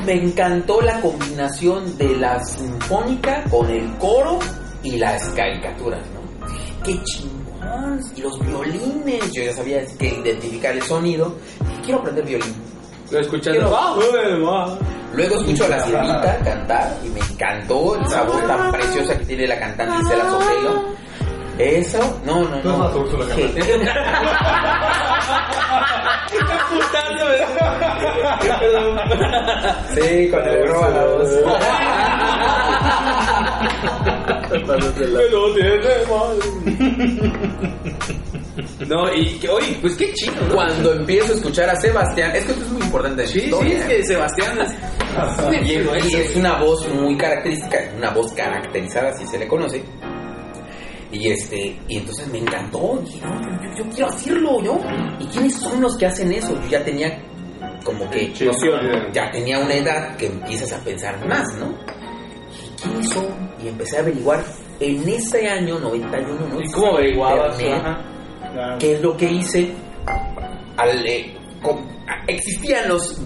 S5: Me encantó la combinación de la sinfónica con el coro y las caricaturas, ¿no? ¡Qué chingón! Y los violines, yo ya sabía que identificar el sonido. Quiero aprender violín.
S2: lo escuchas.
S5: Quiero-
S2: Ah,
S5: Luego escucho a la sirenita cantar y me encantó el sabor tan preciosa que tiene la cantante Isela Sotelo. Eso, no, no,
S8: No
S5: no. ¿Qué? Sí, con el roba la voz.
S2: No, y que, oye, pues qué chido, ¿no?
S5: Cuando empiezo a escuchar a Sebastián, es que esto es muy importante
S2: Sí, sí, es que Sebastián es.
S5: Y, y es una voz muy característica, una voz caracterizada, si se le conoce. Y este, y entonces me encantó. Dije, no, yo, yo- yo quiero hacerlo, ¿no? ¿Y quiénes son los que hacen eso? Yo ya tenía como que
S8: Noción.
S5: ya tenía una edad que empiezas a pensar más, ¿no? Dije, ¿quiénes son? Y empecé a averiguar en ese año 91, ¿no?
S2: ¿Y cómo averiguabas?
S5: Internet,
S2: Ajá.
S6: Claro.
S5: ¿Qué es lo que hice? Al, eh, existían los,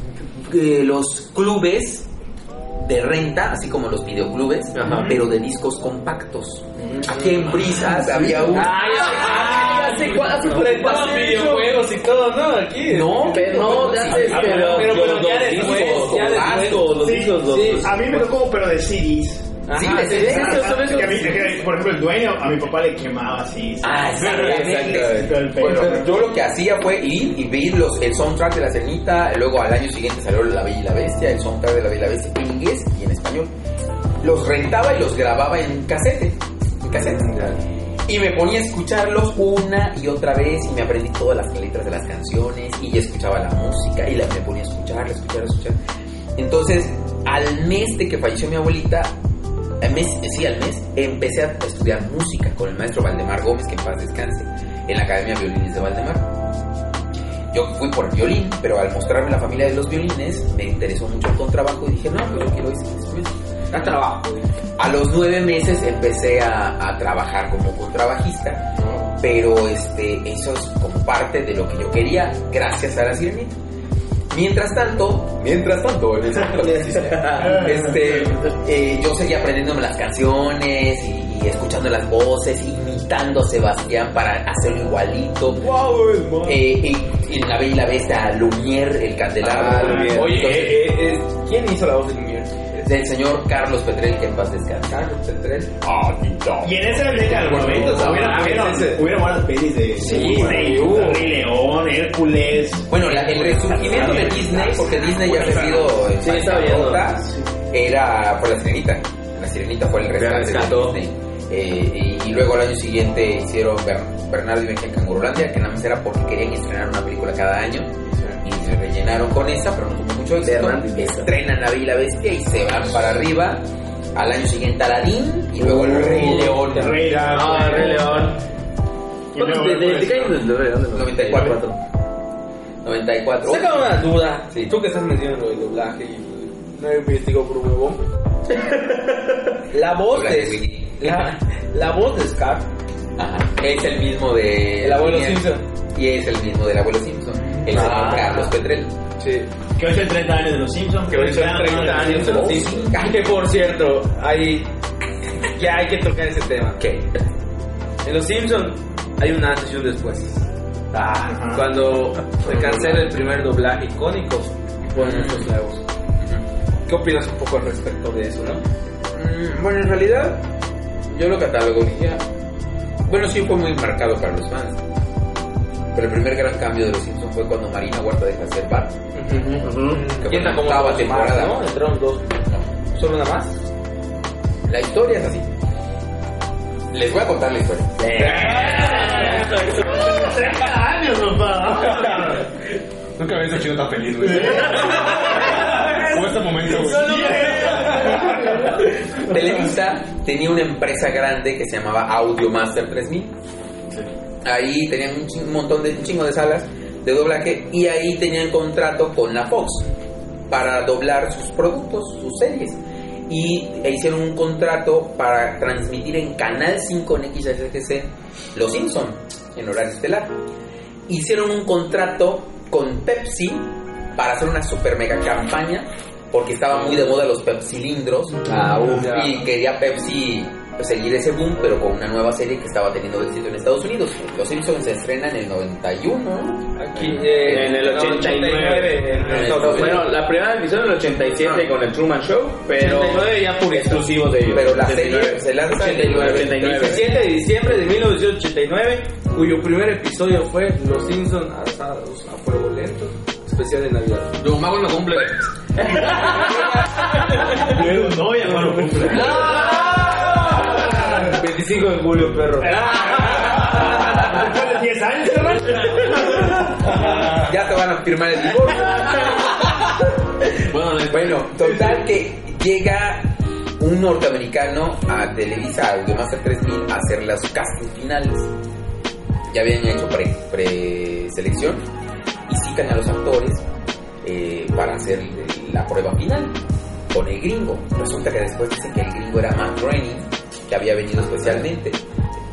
S5: eh, los clubes de renta, así como los videoclubes,
S2: Ajá.
S5: pero de discos compactos. Aquí en Brisas había un...
S2: Ah, ya sé cuál, hace 40 videojuegos y todo, ¿no? Aquí.
S5: No,
S2: pero no, ya pero, pero, pero ya después, ya después.
S6: los discos,
S2: sí.
S6: A mí me tocó, pero de CDs.
S2: Ajá,
S5: Sí,
S6: por ejemplo, el dueño, a mi papá le quemaba así.
S5: Ah. Pues, yo lo que hacía fue ir y ver los, el soundtrack de La Cenita, luego al año siguiente salió La Bella y la Bestia, el soundtrack de La Bella y la Bestia en inglés y en español. Los rentaba y los grababa en casete. En casete. Y me ponía a escucharlos una y otra vez y me aprendí todas las letras de las canciones y escuchaba la música y la, me ponía a escuchar, a escuchar, a escuchar. Entonces, al mes de que falleció mi abuelita, al mes, sí, al mes, empecé a estudiar música con el maestro Valdemar Gómez, que en paz descanse, en la Academia de Violines de Valdemar. Yo fui por el violín, pero al mostrarme la familia de los violines, me interesó mucho el contrabajo y dije, no, pues yo quiero instrumento.
S2: Da trabajo.
S5: A los nueve meses empecé a, a trabajar como contrabajista, pero este, eso es como parte de lo que yo quería, gracias a la sirenita. Mientras tanto, mientras tanto, en el este, eh, yo seguía aprendiéndome las canciones y, y escuchando las voces, imitando a Sebastián para hacerlo igualito. Eh, y, y en La Bella y la Bestia, Lumière, el candelabro.
S2: Oye,
S5: Entonces,
S2: eh, eh, eh, ¿quién hizo la voz de Lumière?
S5: Del señor Carlos Petrel, que en paz descanse.
S2: Carlos Petrel.
S6: Y en esa década de los 90 hubiera,
S2: Ah, ese.
S6: buenas pelis de
S5: Sí.
S6: Rey León, Hércules.
S5: Bueno, la- el resurgimiento de Disney, porque Disney ya ha sido en
S2: Sí, estaba viendo.
S5: bancarrota, era por la sirenita. La sirenita fue el rescate de. Disney. Eh, y, y luego al año siguiente hicieron Ber- Bernardo y Benji en Cangurulandia, que nada más era porque querían estrenar una película cada año. Y se rellenaron con esa, pero no tuvo mucho éxito. Estrenan La Bella y la Bestia y se van para arriba. Al año siguiente Aladdin y luego El Rey León.
S6: El Rey León.
S2: Ah, el Rey León.
S6: Y luego
S2: ¿De, qué año es el Rey León?
S5: 94. 94.
S2: Saca una duda.
S5: Sí.
S2: Tú que estás mencionando el doblaje y no investigó por un huevón. La voz
S5: de.
S2: La, la voz de Scar.
S5: Ajá. Es el mismo de.
S2: El abuelo. Simpson.
S5: Y es el mismo del abuelo Simpson. El señor
S2: Ah.
S5: Carlos Petrel.
S2: Sí.
S6: Que hoy son 30 años de los Simpsons.
S2: Que hoy son 30 años de los Simpsons. Ah, Que por cierto, hay. Ya hay que tocar ese tema.
S5: ¿Qué?
S2: En los Simpsons hay una antes y un después. Cuando se cancela el primer doblaje icónico, ponen estos nuevos. ¿Qué opinas un poco al respecto de eso, no?
S5: Mm, bueno, en realidad, yo lo catalogaría. Bueno, sí fue muy marcado para los fans. Pero el primer gran cambio de los Simpsons fue cuando Marina Huerta deja de ser Bart. Que
S2: Y
S5: fue
S2: entra
S5: la
S2: como
S5: octava temporada.
S2: más, ¿no? Entraron dos. ¿Solo una más?
S5: La historia es así. Les voy a contar la historia.
S6: 30 años, papá.
S8: Nunca había hecho tan feliz, güey. Fue este momento, güey.
S5: Televisa tenía una empresa grande que se llamaba Audiomaster 3000. Ahí tenían un, montón de un chingo de salas de doblaje y ahí tenían contrato con la Fox para doblar sus productos, sus series. Y e hicieron un contrato para transmitir en Canal 5 en XHGC Los Simpson en horario estelar. Hicieron un contrato con Pepsi para hacer una super mega campaña porque estaba muy de moda los pepsilindros
S3: Ah, uf, ya.
S5: y quería Pepsi pues, seguir ese boom pero con una nueva serie que estaba teniendo éxito en Estados Unidos. Los Simpsons se estrena en el 91, ¿no?
S3: Aquí, eh,
S2: En el 89.
S5: En el
S3: No,
S5: 89.
S3: bueno, la primera emisión en el 87 con el Truman Show, pero
S2: 89 ya puro
S3: exclusivos de ellos.
S5: Pero la
S3: 89.
S5: serie se lanza en el
S3: 89.
S5: 89.
S2: 17 de diciembre de 1989, cuyo primer episodio fue Los Simpsons asados a fuego lento, especial de Navidad.
S7: Yo, más cuando cumple.
S6: No, ya no lo cumple.
S2: 25 de julio, perro.
S6: Después de 10 años, hermano.
S5: Ya te van a firmar el divorcio.
S7: Bueno,
S5: total que llega un norteamericano a Televisa Audiomaster 3000 a hacer los castings finales. Ya habían hecho pre- preselección y citan a los actores eh, para hacer la prueba final con el gringo. Resulta que después dicen que el gringo era Matt Groening, que había venido especialmente.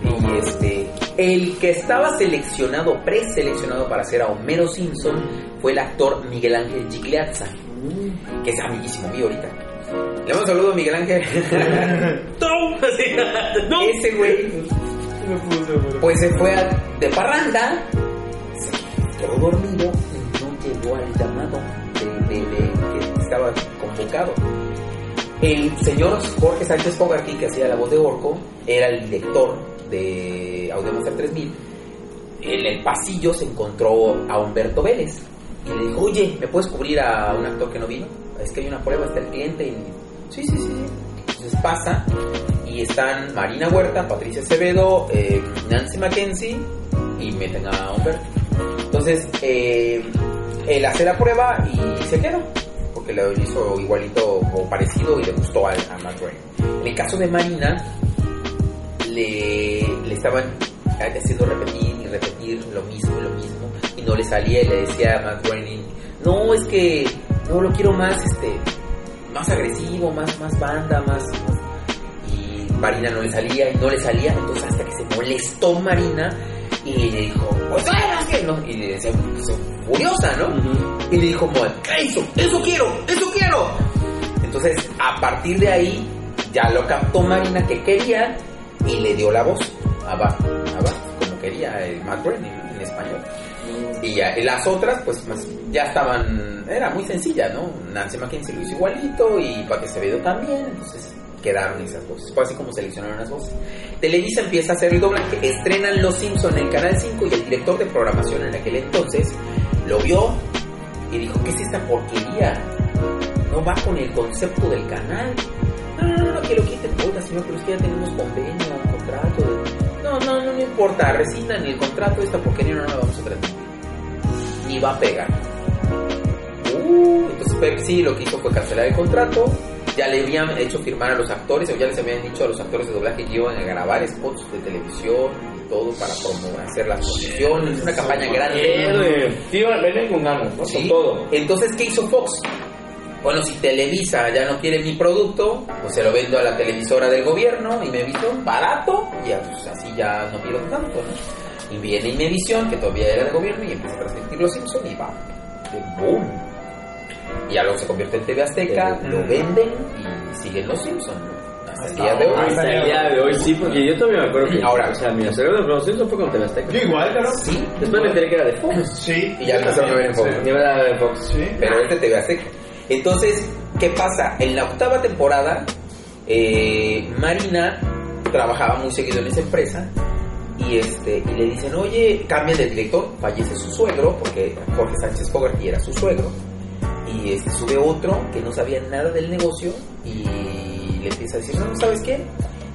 S5: Y este, el que estaba seleccionado, preseleccionado para hacer a Homero Simpson fue el actor Miguel Ángel Gigliazza, que es amiguísimo mío ahorita. Le mando un saludo a Miguel Ángel. Ese güey, pues se fue a- de parranda, se quedó dormido y no llegó al llamado de, de- de- que estaba convocado. El señor Jorge Sánchez Fogarty, que hacía la voz de Orco, era el director de Audiomaster 3000. En el pasillo se encontró a Humberto Vélez y le dijo, oye, ¿me puedes cubrir a un actor que no vino? Es que hay una prueba, está el cliente. Y, sí, sí, sí. Entonces pasa y están Marina Huerta, Patricia Acevedo, eh, Nancy Mackenzie y meten a Humberto. Entonces, eh, él hace la prueba y se queda, porque lo hizo igualito o parecido y le gustó a, a Matt Groening. En el caso de Marina, le, le estaban haciendo repetir y repetir lo mismo y lo mismo, y no le salía y le decía a Matt Groening, no, es que no lo quiero más, este, más agresivo, más, más banda, más, más-". Y Marina no le salía y no le salía, entonces hasta que se molestó Marina y le dijo, pues. No, y le decía, pues, furiosa, ¿no? Y le dijo, Moe, eso, eso quiero, eso quiero. Entonces, a partir de ahí, ya lo captó Marina que quería y le dio la voz a Bart, a Bart, como quería el Matt Groening en español. Y ya, y las otras, pues, más- ya estaban, era muy sencilla, ¿no? Nancy Mackenzie lo hizo igualito y Pati Acevedo también, entonces quedaron esas voces. Fue así como seleccionaron las voces. Televisa empieza a hacer el doblaje, estrenan Los Simpson en Canal 5 y el director de programación en aquel entonces lo vio y dijo, ¿qué es esta porquería? No va con el concepto del canal. No, no, no, no, que lo quiten. Oiga, señor, pero es que ya tenemos convenio, contrato. No, no, no, no importa. Rescindan el contrato, esta porquería no la vamos a transmitir. Ni va a pegar. Uh, entonces Pepsi lo que hizo fue cancelar el contrato. Ya le habían hecho firmar a los actores, o ya les habían dicho a los actores de doblaje que iban a grabar spots de televisión y todo para promover, hacer las promociones. Una campaña grande.
S3: Sí, venía con ganas, ¿no?
S5: Sí.
S3: Con todo.
S5: Entonces, ¿qué hizo Fox? Bueno, si Televisa ya no quiere mi producto, pues se lo vendo a la televisora del gobierno, Imevisión, barato, y pues así ya no pierdo tanto, ¿no? Y viene Imevisión, que todavía era del gobierno, y empieza a transmitir Los Simpson y va, boom. Y ya luego se convierte en TV Azteca, lo venden y siguen Los Simpson, ¿no? Hasta el día de hoy.
S3: Hasta el día de hoy sí, porque yo todavía me acuerdo que.
S5: Ahora.
S3: o sea, mi cerebro de los Simpsons fue con TV Azteca.
S6: Yo igual, claro.
S5: Sí,
S3: Después me enteré que era de Fox.
S6: Sí.
S5: y ya empezaron a ver en Fox.
S3: Y era de Fox.
S6: Sí.
S5: pero este TV Azteca. Entonces, ¿qué pasa? En la octava temporada, eh, Marina trabajaba muy seguido en esa empresa y este y le dicen, oye, cambia de director, fallece su suegro, porque Jorge Sánchez Fogarty era su suegro, y este, sube otro que no sabía nada del negocio y le empieza a decir, no, ¿sabes qué?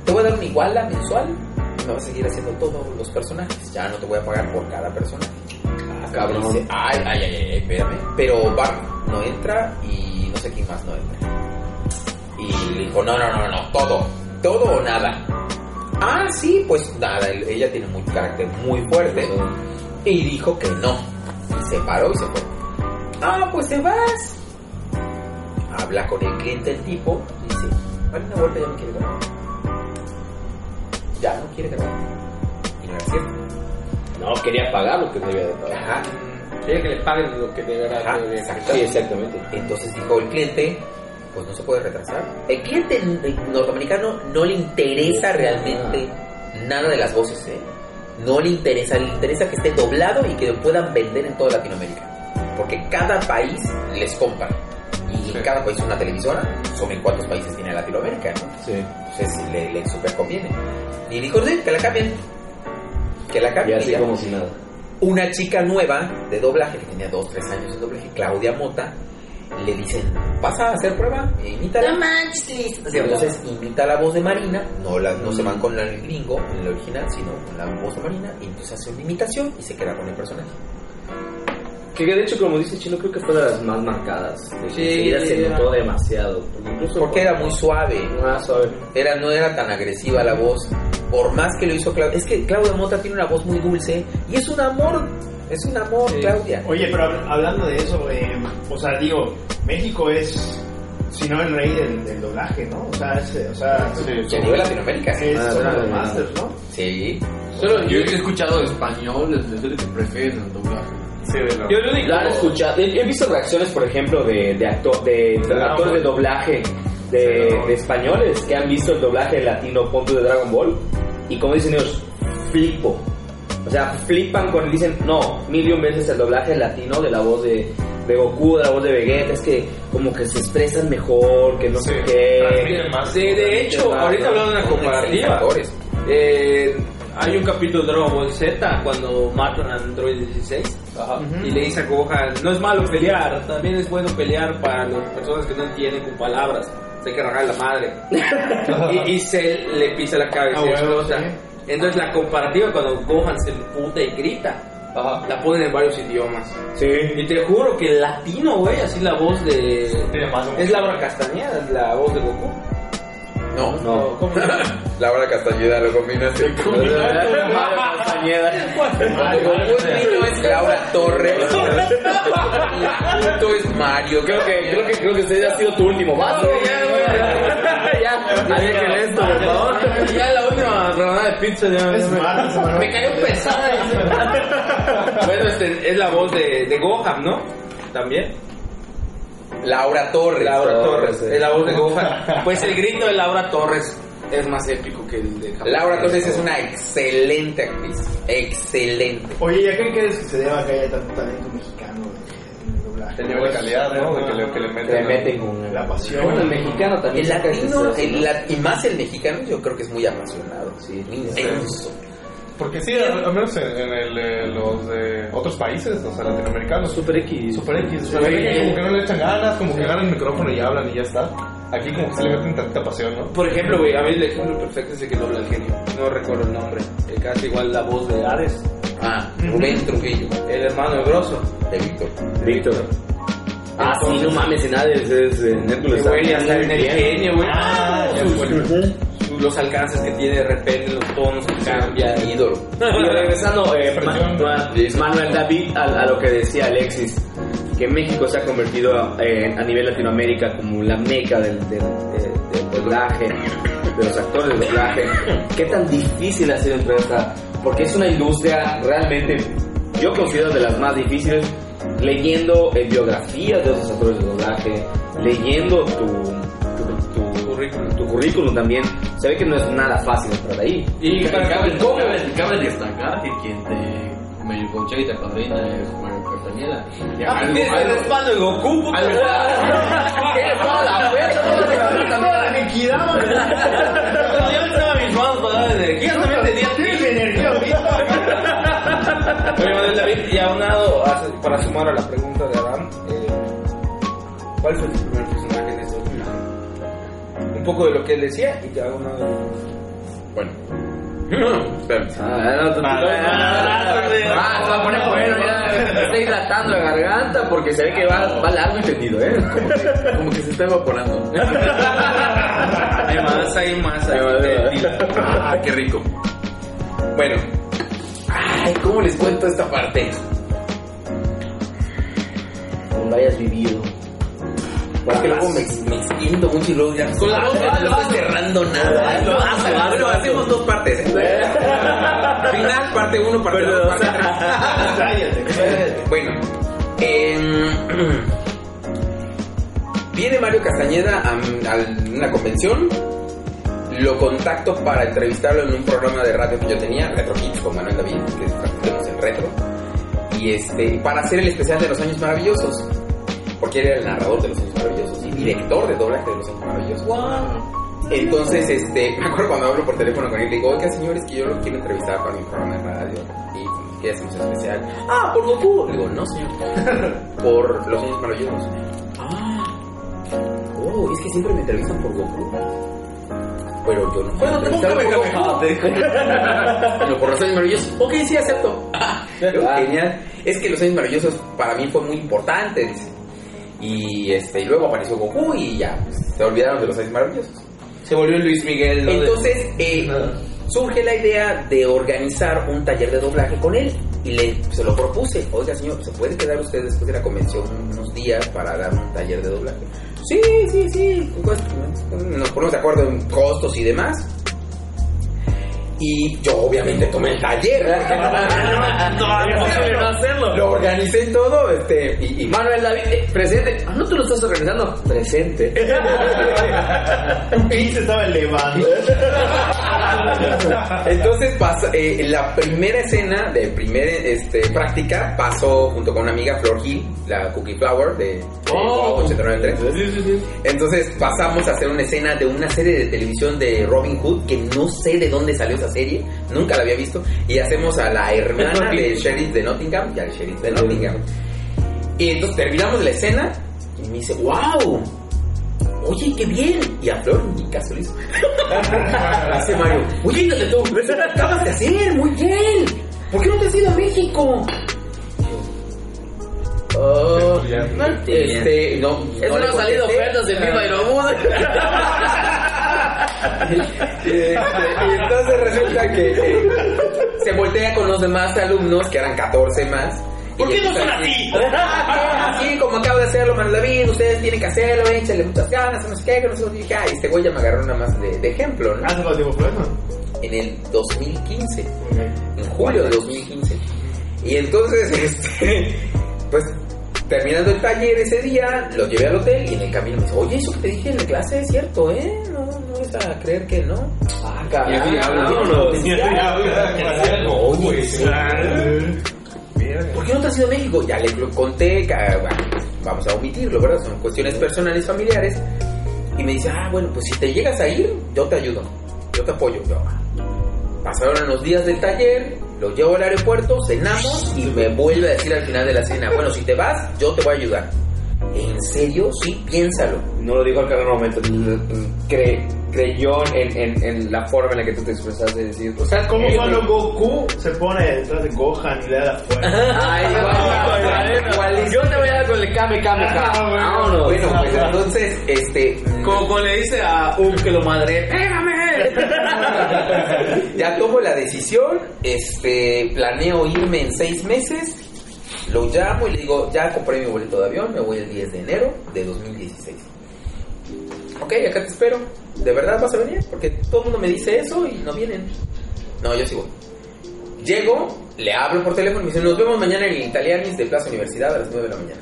S5: Te voy a dar una iguala mensual, y me vas a seguir haciendo todos los personajes, ya no te voy a pagar por cada personaje.
S3: cabrón.
S5: Dice, ay, ay, ay, ay, espérame. Pero Bart no entra y no sé quién más no entra. Y le dijo, no, no, no, no, todo, todo o nada. Ah, sí, pues nada, el- ella tiene un carácter muy fuerte y dijo que no. Y se paró y se fue. Ah, pues te vas. Habla con el cliente el tipo y dice, vale una vuelta, ya no quiere grabar. Ya no quiere grabar. Y no era cierto.
S3: No, quería pagar lo que debía de pagar.
S5: Ajá.
S2: Quiere que le paguen lo que.
S5: Ajá,
S2: debería.
S5: exacto.
S3: Sí, exactamente.
S5: Entonces dijo el cliente, pues no se puede retrasar. El cliente norteamericano no le interesa realmente nada de las voces, ¿eh? No le interesa, le interesa que esté doblado y que lo puedan vender en toda Latinoamérica. Porque cada país les compra. Y cada país es una televisora. ¿Sobre cuántos países tiene Latinoamérica, no?
S3: Sí.
S5: Entonces le, le super conviene. Y dijo, sí, que la cambien. Que la
S3: Y
S5: cambien.
S3: así
S5: y ya.
S3: como si nada.
S5: Una chica nueva de doblaje, que tenía 2, 3 años de doblaje, Claudia Mota, le dicen, ¿vas a hacer prueba? E imítala.
S9: No manches.
S5: Sí, entonces imita la voz de Marina, no, la, no se van con la- el gringo, en el original, sino con la voz de Marina, y entonces hace una imitación y se queda con el personaje.
S3: Que de hecho, como dice Chino, creo que fue de las más marcadas. De que
S2: Sí,
S3: enseguida se notó demasiado. Porque incluso
S5: Porque era muy suave,
S3: más suave.
S5: era, no era tan agresiva la voz, por más que lo hizo Claudia. Es que Claudia Mota tiene una voz muy dulce y es un amor, es un amor, Claudia.
S6: Oye, pero hab- hablando de eso, eh, o sea, digo, México es, si no el rey del, del doblaje, ¿no? O sea, es, o sea,
S5: a nivel Latinoamérica,
S6: es
S3: Ah,
S6: son
S3: claro,
S6: los
S3: sí.
S6: masters, ¿no?
S5: sí.
S7: Solo yo he escuchado español, desde que prefieren el doblaje.
S8: Sí, de lo-
S3: Yo lo único- han escuchado, he, he visto reacciones, por ejemplo, de, de, actor, de, de actores de doblaje de, de españoles que han visto el doblaje latino punto de Dragon Ball y como dicen ellos, flipo. O sea, flipan cuando dicen, no, mil y un veces el doblaje latino de la voz de, de Goku, de la voz de Vegeta, es que como que se expresan mejor, que no sé qué.
S8: más.
S2: De, de hecho, ahorita hablando de una comparativa, eh, hay un capítulo de Dragon Ball Z cuando matan a Android 16 y le dice a Gohan, no es malo pelear, también es bueno pelear para las personas que no entienden con palabras, hay que rajar la madre. y, y se le pisa la cabeza
S6: Ah, bueno, sí.
S2: Entonces la comparativa cuando Gohan se emputa y grita, la ponen en varios idiomas.
S3: Sí.
S2: Y te juro que el latino, güey, así la voz de... Es Laura Castañeda, la voz de Goku.
S5: No,
S3: No.
S2: ¿Cómo?
S5: Laura Castañeda lo combinaste. Es niño es Laura Torres. Punto es Mario.
S3: Creo que, creo que, creo que usted ha sido tu último vaso. ya, alejen esto, por favor.
S2: Ya la última rebanada de pizza ya, me- cayó pesada. bueno, este, es la voz de, de Gohan, ¿no? También.
S5: Laura Torres.
S2: Laura Torres, es la voz de Gohan. Pues el grito de Laura Torres es más épico que el de Japón.
S5: Laura Torres es una excelente actriz. Excelente.
S6: Oye, ¿y a qué crees que se deba que haya tanto talento mexicano
S8: nivel de calidad, ¿no? De que le, que le meten.
S3: Le con
S6: La pasión.
S3: Bueno, el mexicano también.
S5: El latino,
S3: ese-
S5: el la- y más el mexicano, yo creo que es muy apasionado.
S3: Sí.
S5: muy intenso.
S8: Porque sí, al, al menos en, en el, eh, los de otros países, o sea, latinoamericanos.
S3: Super X.
S8: Super X. Super X, como que no le echan ganas, como que agarran el micrófono y hablan y ya está. Aquí como que se le meten tanta pasión, ¿no?
S2: Por ejemplo, güey, a mí el ejemplo perfecto es el que dobla el genio. No recuerdo el nombre. Que hace igual la voz de Ares.
S5: Ah, Rubén Trujillo,
S2: El hermano de Broso.
S5: de Víctor.
S3: Víctor. Ah, sí, no mames, en Hades es Hércules.
S2: Güey, ya en el
S3: bien.
S2: genio, güey.
S8: Ah, ya
S2: Sus-
S8: fue.
S2: sus- los alcances que tiene de repente, los tonos que cambia.
S5: Ídolo.
S3: Y regresando, eh, Manuel David, a, a lo que decía Alexis, que México se ha convertido eh, a nivel Latinoamérica como la meca del, del, eh, del doblaje, de los actores de doblaje. ¿Qué tan difícil ha sido entrar a esta? Porque es una industria realmente, yo considero de las más difíciles, leyendo eh, biografías de otros actores de doblaje, leyendo tu, tu, tu,
S2: Currículum.
S3: tu currículum también. Se ve que no es nada fácil entrar ahí.
S2: Y para
S7: cabe,
S2: ¿cómo?
S7: cabe, cabe destacar que quien te medio concha y te padrina es Mario Castañeda.
S2: Ah, tienes el respaldo de Goku, puto.
S7: algo-
S2: Tienes toda la fuerza, toda la liquidad, Yo me estaba mis manos para dar energía, también tenía. Oye, Manuel David, y aunado, para sumar a la pregunta de Adam, eh, ¿cuál fue tu primer Un poco de lo que él decía y te hago una
S5: Bueno. Espérame.
S3: Ah, no, tú-
S2: Ah,
S3: Ah, se va a poner bueno, ya. Está hidratando la garganta porque se ve que va, va largo y tendido, ¿eh?
S5: Como que se está evaporando.
S2: Hay más, hay más, hay.
S5: Ah, qué rico. Bueno. Ay, ¿cómo les cuento esta parte?
S3: Como lo hayas vivido.
S5: Es que luego me, me extiendo mucho y luego ya con la boca no estoy cerrando nada.
S3: Lo
S5: Bueno, hacemos dos partes. ¿eh? Final, parte uno, parte dos, parte tres. Bueno, em, viene Mario Castañeda a, a una convención. Lo contacto para entrevistarlo en un programa de radio que yo tenía, Retro Hits con Manuel David, que transmitimos en retro. Y este, para hacer el especial de los años maravillosos. Porque él era el narrador de los años maravillosos director de doblaje de los años maravillosos. Entonces, este, me acuerdo cuando hablo por teléfono con él, le digo, oiga señores, que yo lo quiero entrevistar para mi programa de radio. Y que hacemos especial. Ah, por Goku. Le digo, no señor. por los años maravillosos. Ah. Oh, es que siempre me entrevistan por Goku. Pero yo no puedo por Goku. Pero por los años maravillosos. Ok, sí, acepto. Yo, Genial. Es que los años maravillosos para mí fue muy importante. dice. Y, este, y luego apareció Goku y ya, pues, se olvidaron de los años maravillosos.
S4: Se volvió Luis Miguel.
S5: Entonces, eh, surge la idea de organizar un taller de doblaje con él. Y le, se lo propuse. Oiga, señor, ¿se puede quedar usted después de la convención unos días para dar un taller de doblaje? Sí, sí, sí. pues, nos ponemos de acuerdo en costos y demás. Y yo obviamente tomé el taller. no,
S3: hacerlo.
S5: Lo organicé todo. Este, y, y
S3: Manuel David, eh, presente. Ah, no, tú lo estás organizando. Presente.
S6: Y se estaba elevando.
S5: Entonces pasa, eh, la primera escena de primera este, práctica pasó junto con una amiga Flor Hill, la Cookie Flower de, de
S3: Oh.
S5: 893. Entonces pasamos a hacer una escena de una serie de televisión de Robin Hood que no sé de dónde salió esa serie, nunca la había visto, y hacemos a la hermana del sheriff de Nottingham y al sheriff de Nottingham. Y entonces terminamos la escena y me dice, wow, oye, qué bien. Y a Flor ni caso hizo. Dice Mario, oye, eso lo acabas de hacer, muy bien. ¿Por qué no te has ido a México? Oh, este, no,
S3: Es
S5: no
S3: no han salido ofertas de Viva Aerobús.
S5: Este, y entonces resulta que eh, se voltea con los demás alumnos, que eran 14 más.
S3: ¿Por
S5: y
S3: qué no son
S5: a decir, Así como acabo de hacerlo, Manuel David, ustedes tienen que hacerlo, échenle muchas ganas, no sé qué, que no sé qué. Y dije, ay, este güey ya me agarró nada más de, de ejemplo, ¿no?
S6: ¿Hace cuánto tiempo fue eso?
S5: En el 2015, en julio de 2015. Y entonces, este, pues terminando el taller ese día, lo llevé al hotel y en el camino me dice, oye, eso que te dije en la clase es cierto, ¿eh? No, no es a creer que no. Ah, caray.
S3: Vámonos.
S5: Oye, sí. ¿por qué no te has ido a México? Ya le conté, vamos a omitirlo, ¿verdad? Son cuestiones personales, familiares. Y me dice, ah, bueno, pues si te llegas a ir, yo te ayudo, yo te apoyo. Yo, pasaron los días del taller, lo llevo al aeropuerto, cenamos y me vuelve a decir al final de la cena, bueno, si te vas, yo te voy a ayudar. ¿En serio? Sí, piénsalo.
S4: No lo dijo al cada momento. Cre- creyó en, en, en la forma en la que tú te expresaste de decir. O sea,
S6: ¿Cómo
S4: él-
S6: cuando Goku se pone detrás de Gohan y le da la fuerza?
S3: Ay, igual, Yo te voy a dar con el Kame Kame Ka. Vámonos.
S5: Bueno, pues entonces, este...
S3: Como, como le dice a un que lo madre, ¡pégame!
S5: ya tomo la decisión, este, planeo irme en seis meses, lo llamo y le digo, ya compré mi boleto de avión, me voy el 10 de enero de 2016. Ok, acá te espero. ¿De verdad vas a venir? Porque todo el mundo me dice eso y no vienen. No, yo voy. Llego, le hablo por teléfono y me dice, nos vemos mañana en el Italianis de Plaza Universidad a las 9 de la mañana.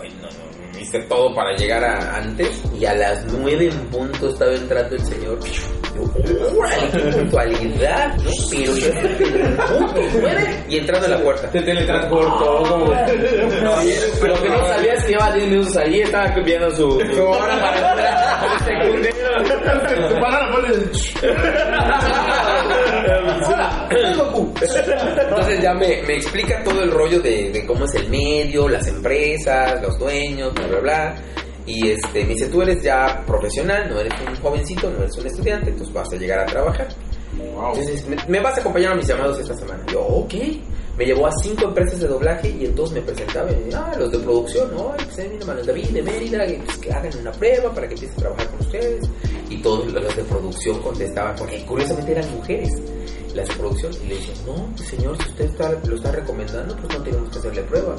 S5: Ay, no, no, hice todo para llegar a antes y a las 9 en punto estaba entrando el señor. Yo, ¡Órale, qué puntualidad! ¿no? Pero yo en punto, 9 y entrando a la puerta.
S4: te teletransportó como... Pero que no sabías que llevaba 10 minutos ahí, estaba viendo su, su hora para entrar.
S5: Entonces ya me, me explica todo el rollo de, de cómo es el medio, las empresas, los dueños, bla, bla, bla. Y este, me dice, tú eres ya profesional, no eres un jovencito, no eres un estudiante, entonces vas a llegar a trabajar. Entonces, me, me vas a acompañar a mis llamados esta semana. Yo, ok. Me llevó a cinco empresas de doblaje y entonces me presentaba. Y, ah, los de producción, ¿no? Pues Manuel David de Mérida, que, pues, que hagan una prueba para que empiece a trabajar con ustedes. y todos los de producción contestaban, porque curiosamente eran mujeres las de producción, y le decían, no, señor, si usted está- lo está recomendando, pues no tenemos que hacerle prueba.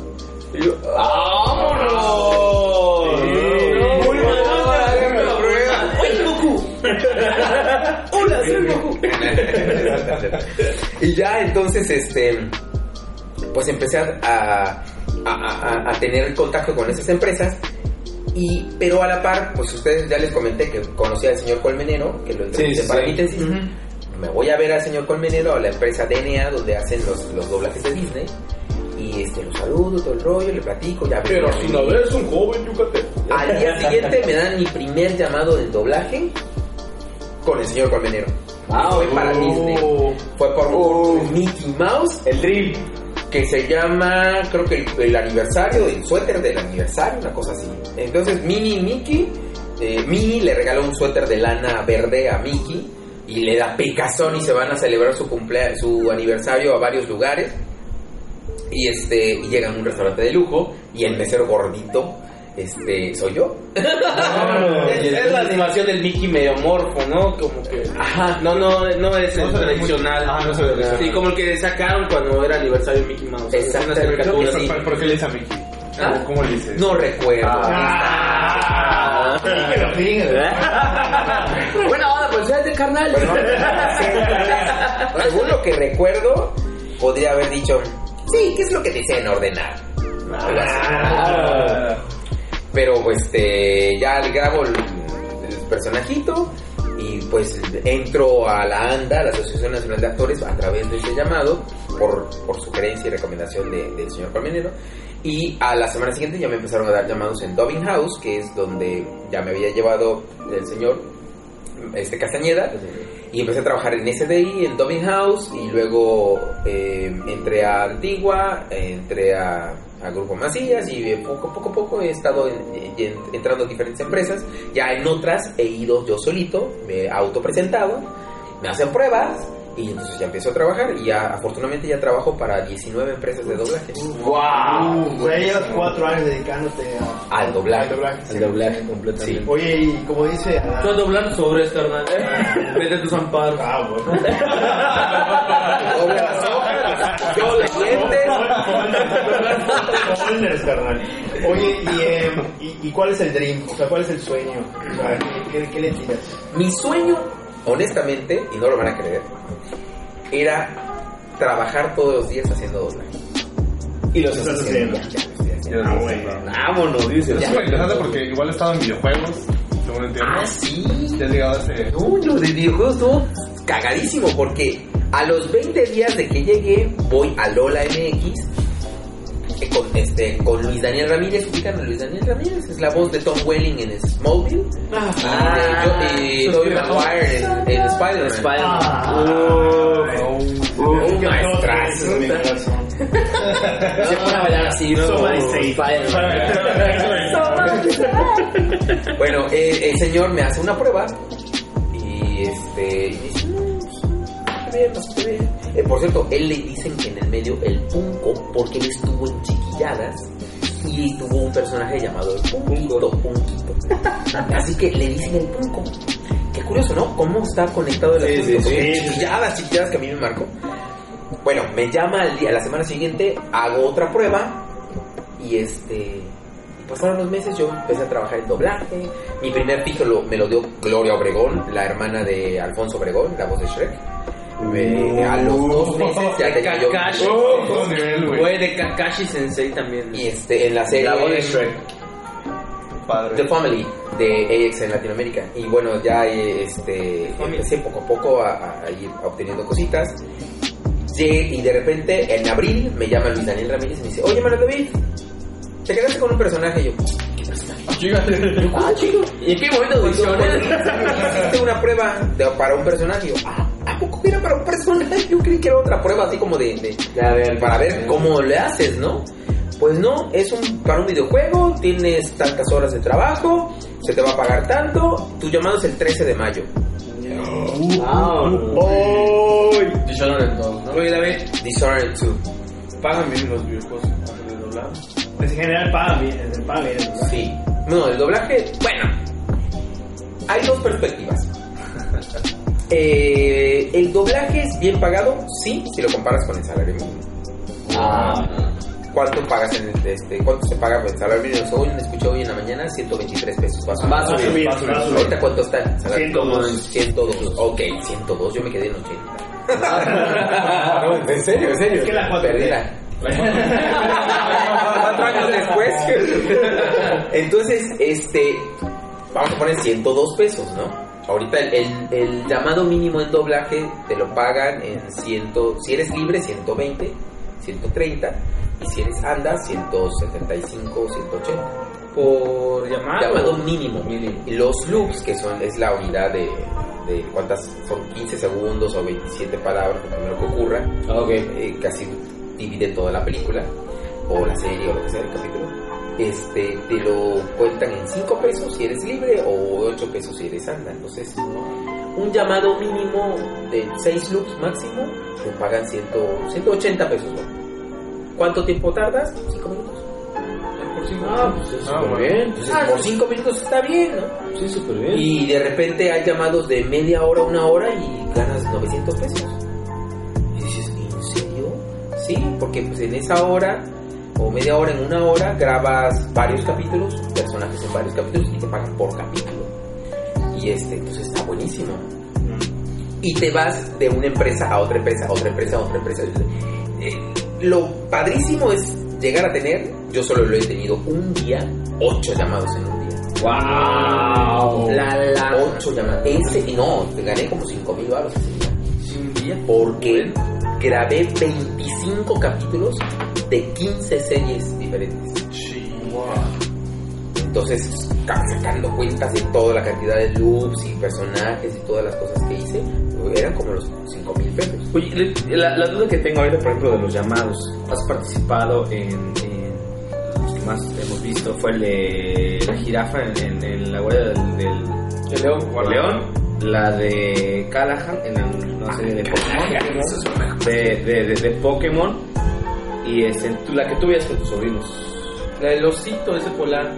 S5: Y yo, ¡vámonos!
S3: Muy la prueba.
S5: ¡Oye, Goku! ¡Hola, soy Goku! y ya entonces, este, pues empecé a, a, a- a tener contacto con esas empresas. Y, pero a la par, pues ustedes ya les comenté que conocía al señor Colmenero, que lo entrevisté
S3: sí,
S5: para
S3: sí.
S5: mi tesis. Me voy a ver al señor Colmenero a la empresa DNA, donde hacen los, los doblajes de Disney. Y este, lo saludo, todo el rollo, le platico, ya
S8: Pero
S5: ya
S8: si
S5: vi-
S8: una vez un joven yucateco.
S5: Al día siguiente me dan mi primer llamado del doblaje con el señor Colmenero.
S3: Ah,
S5: Fue para
S3: oh.
S5: Disney. Fue por Mickey Mouse,
S3: El drill.
S5: que se llama, creo que el, el aniversario, el suéter del aniversario, una cosa así. Entonces, Minnie y Mickey, eh, Minnie le regaló un suéter de lana verde a Mickey y le da picazón y se van a celebrar su cumplea su aniversario a varios lugares. Y este y llegan a un restaurante de lujo y el mesero gordito este soy yo.
S10: Es, es la animación del Mickey medio morfo, ¿no? Como que.
S5: Ajá.
S10: No, no, no es el
S8: No
S10: tradicional.
S8: ah, no se
S10: Sí, como el que sacaron cuando era aniversario de Mickey Mouse.
S5: Exactamente,
S10: Unas
S5: creo que
S10: caricaturas.
S5: sí.
S8: ¿Por, por qué le dice a Mickey?
S5: ¿Ah?
S8: ¿Cómo le dices?
S5: No recuerdo.
S6: Ah, que lo diga.
S3: Buena onda, pues de carnal.
S5: Bueno, según lo que recuerdo, podría haber dicho, sí, ¿qué es lo que desean ordenar?
S3: Ah.
S5: Pero este, ya le grabo el, el personajito y pues entro a la ANDA, la Asociación Nacional de Actores, a través de ese llamado, por, por sugerencia y recomendación de- del señor Colmenero. Y a la semana siguiente ya me empezaron a dar llamados en Dubbing House, que es donde ya me había llevado el señor este Castañeda. Y empecé a trabajar en SDI, en Dubbing House, y luego eh, entré a Antigua, entré a, a Grupo Macías, y poco, a poco he estado en- en- entrando diferentes empresas. Ya en otras he ido yo solito, me he autopresentado, me hacen pruebas, y entonces ya empiezo a trabajar, y ya afortunadamente ya trabajo para 19 empresas de doblaje.
S6: Wow. Güey, llevas cuatro años dedicándote a-
S5: Al doblaje.
S6: al doblaje.
S3: El doblaje completamente.
S5: Sí.
S6: Oye, y como dice Adán-
S7: Tú doblando sobre esto, carnal. Vete tus amparos.
S6: Ah, bueno.
S5: Dobla las hojas, yo los dientes.
S6: Spoilers, carnal. Oye, y, eh, y, y cuál es el dream? O sea, ¿cuál es el sueño? O sea, ¿qué, qué, qué le tiras?
S5: Mi sueño, honestamente, y no lo van a creer, era trabajar todos los días haciendo doblaje.
S3: Y los
S6: Estás haciendo. Ah, bueno.
S3: Vámonos, dice.
S8: Es muy interesante porque igual he estado en videojuegos, según entiendo.
S5: Ah, sí.
S8: Ya has llegado a ese...
S5: Uy, lo de videojuegos estuvo cagadísimo porque a los 20 días de que llegué voy a Lola MX con, este, con Luis Daniel Ramírez. ¿Ubican a Luis Daniel Ramírez? Es la voz de Tom Welling en Smallville.
S3: Ah,
S5: y de, yo- y Tobey Maguire en, en Spider-Man.
S3: Spider-Man.
S5: Un maestrazo.
S6: Ese es mi corazón.
S3: Se pone a bailar así, ¿no? Spider-Man.
S5: Bueno, eh, el señor me hace una prueba y este y dice, "No, no se ve, no se ve". Eh, por cierto, él le dicen que en el medio el Punco, porque él estuvo en chiquilladas y tuvo un personaje llamado el Punquito, Punquito. Así que le dicen el Punco. Qué curioso, ¿no? Cómo está conectado el
S3: Sí,
S5: asunto.
S3: sí,
S5: Porque
S6: sí.
S5: Chiquilladas, chiquilladas que a mí me marcó. Bueno, me llama al día, la semana siguiente, hago otra prueba y este pasaron los meses, yo empecé a trabajar en doblaje. Mi primer título me lo dio Gloria Obregón, la hermana de Alfonso Obregón, la voz de Shrek. Me- a los dos meses ya tenía yo.
S7: Kakashi.
S8: Nivel, güey.
S7: Güey, de Kakashi Sensei también.
S5: Y este, en la serie
S3: La voz de Shrek.
S8: Padre.
S5: The Family de AX en Latinoamérica. Y bueno, ya eh, este, empecé poco a poco a, a- a ir obteniendo cositas. Llegué- y de repente, en abril, me llama Luis Daniel Ramírez y me dice: Oye, Manuel David, te quedaste con un personaje. Y yo, ¿qué personaje? Ah, chico.
S3: ¿Y en qué momento audiciones?
S5: Hiciste una prueba de- para un personaje. Y yo, ah, ¿a poco era para un personaje? Yo creí que era otra prueba así como de, de-
S3: A ver,
S5: para ver cómo le haces, ¿no? Pues no, es un para un videojuego, tienes tantas horas de trabajo, se te va a pagar tanto, tu llamado es el 13 de mayo.
S7: Dishonored 2, ¿no?
S6: Oye, David,
S5: Dishonored 2.
S7: Pagan bien los videojuegos antes de doblar.
S6: pues en general pagan bien, pagan bien.
S5: Sí. No, el doblaje, bueno, hay dos perspectivas. Eh, el doblaje es bien pagado, sí, si lo comparas con el salario mínimo.
S3: Ah,
S5: ¿Cuánto pagas en el, este, cuánto se paga por el salario mínimo? Hoy me escuché hoy en la mañana 123 pesos. Va a subir.
S3: Va a subir,
S6: va a subir.
S5: ¿Ahorita cuánto está el salario?
S6: 102.
S5: 102. Ok, 102. Yo me quedé en 80. no, en serio, en serio.
S6: Es que la cuatro-
S5: Perdí la- Cuatro años después. Entonces, este, vamos a poner 102 pesos, ¿no? Ahorita el, el- el llamado mínimo en doblaje te lo pagan en 100, si eres libre 120, 130 y si eres anda 175, 180.
S3: por llamado.
S5: Llamado mínimo. Y los loops, que son es la unidad de, de cuántas son 15 segundos o 27 palabras, lo primero que ocurra,
S3: Ok.
S5: eh, casi dividen toda la película o la serie o lo que sea el capítulo este te lo cuentan en 5 pesos si eres libre o 8 pesos si eres anda entonces un llamado mínimo de 6 loops máximo te pagan 100, 180 pesos ¿no? ¿cuánto tiempo tardas? 5 minutos
S3: Ah, pues es
S8: Ah,
S3: súper bien.
S5: entonces por 5 minutos está bien ¿no?
S3: Sí, súper bien.
S5: y de repente hay llamados de media hora una hora y ganas 900 pesos. Y dices, ¿en serio? Sí, porque pues en esa hora o media hora en una hora grabas varios capítulos, personajes en varios capítulos y te pagan por capítulo. Y este, entonces está buenísimo. Y te vas de una empresa a otra empresa, a otra empresa, a otra empresa. Eh, lo padrísimo es llegar a tener, yo solo lo he tenido un día, ocho llamados en un día.
S3: ¡Wow!
S5: La, la. 8 llamadas. Ese, y no, te gané como 5 mil baros ese día. Porque grabé 25 capítulos de 15 series diferentes. Entonces, ca- sacando cuentas de toda la cantidad de loops y personajes y todas las cosas que hice, eran como los 5 mil pesos.
S3: Oye, la, la duda que tengo ahorita, por ejemplo, de los llamados. ¿Has participado en, en los que más hemos visto? Fue el de la jirafa en, en- en la huella del, del
S4: El león.
S3: el león. La de Callahan en la una serie de Pokémon. De, de, de, de Pokémon. Y este, tú- la que tú veías con tus sobrinos.
S4: La del osito, ese polar.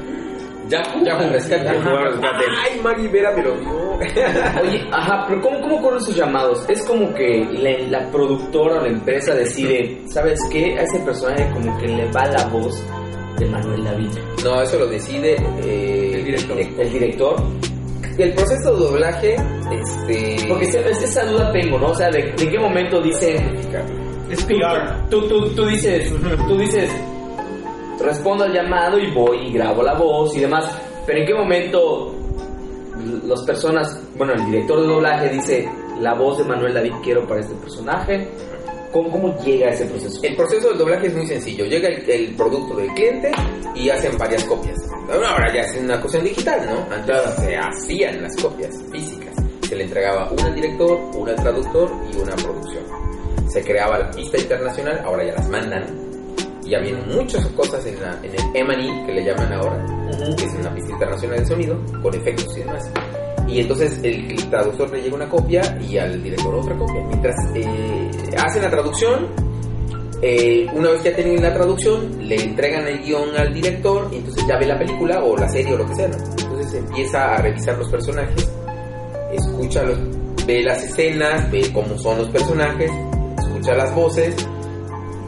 S5: Ya, ya fue rescate.
S3: Yahoo Rescate.
S5: Ay, Mari Vera me lo dio.
S3: Oye, ajá, pero ¿cómo, cómo corren sus llamados? Es como que la, la productora o la empresa decide, ¿sabes qué? A ese personaje como que le va la voz de Manuel David.
S5: No, eso lo decide eh,
S3: El director. El director.
S5: El proceso de doblaje, este.
S3: Porque esa, esa duda tengo, ¿no? O sea, ¿de, qué momento dicen...
S6: Es PR.
S3: Tú, tú, tú dices, tú dices, respondo al llamado y voy y grabo la voz y demás. Pero ¿en qué momento las personas, bueno, el director de doblaje dice, la voz de Manuel David quiero para este personaje? ¿Cómo, cómo llega ese proceso?
S5: El proceso del doblaje es muy sencillo. Llega el, el producto del cliente y hacen varias copias. Bueno, ahora ya es una cuestión digital, ¿no? Antes se hacían las copias físicas. Se le entregaba una al director, una al traductor y una a producción. Se creaba la pista internacional, ahora ya las mandan. Y ya vienen muchas cosas en, la, en el M&E que le llaman ahora, que es una pista internacional de sonido, con efectos y demás. Y entonces el, el traductor le llega una copia y al director otra copia. Mientras eh, hacen la traducción, eh, una vez que ya tienen la traducción, le entregan el guion al director y entonces ya ve la película o la serie o lo que sea. ¿no? Entonces empieza a revisar los personajes, escucha los, ve las escenas, ve cómo son los personajes, escucha las voces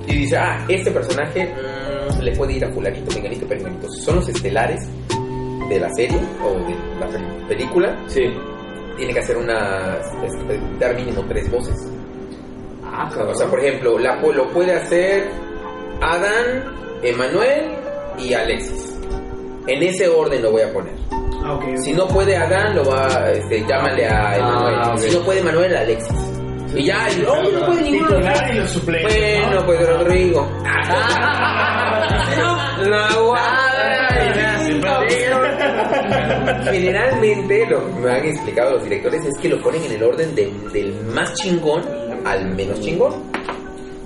S5: y dice, ah, este personaje mm, le puede ir a fulanito, menganito, perenganito. Si son los estelares de la serie o de la pel- película,
S3: Sí.
S5: tiene que hacer una, este, dar mínimo tres voces.
S3: Ah,
S5: O sea, por ejemplo, la, lo puede hacer Adán, Emanuel y Alexis. En ese orden lo voy a poner.
S6: Ah.
S5: Si no puede Adán, lo va, este, llámale a Emanuel.
S3: Ah, ok.
S5: Si no puede Manuel, a Alexis. Y ya, y, oh, no puede ninguno. Bueno,
S6: ¿no?
S5: pues Rodrigo. No, Generalmente lo que me han explicado los directores es que lo ponen en el orden de- del más chingón al menos chingón.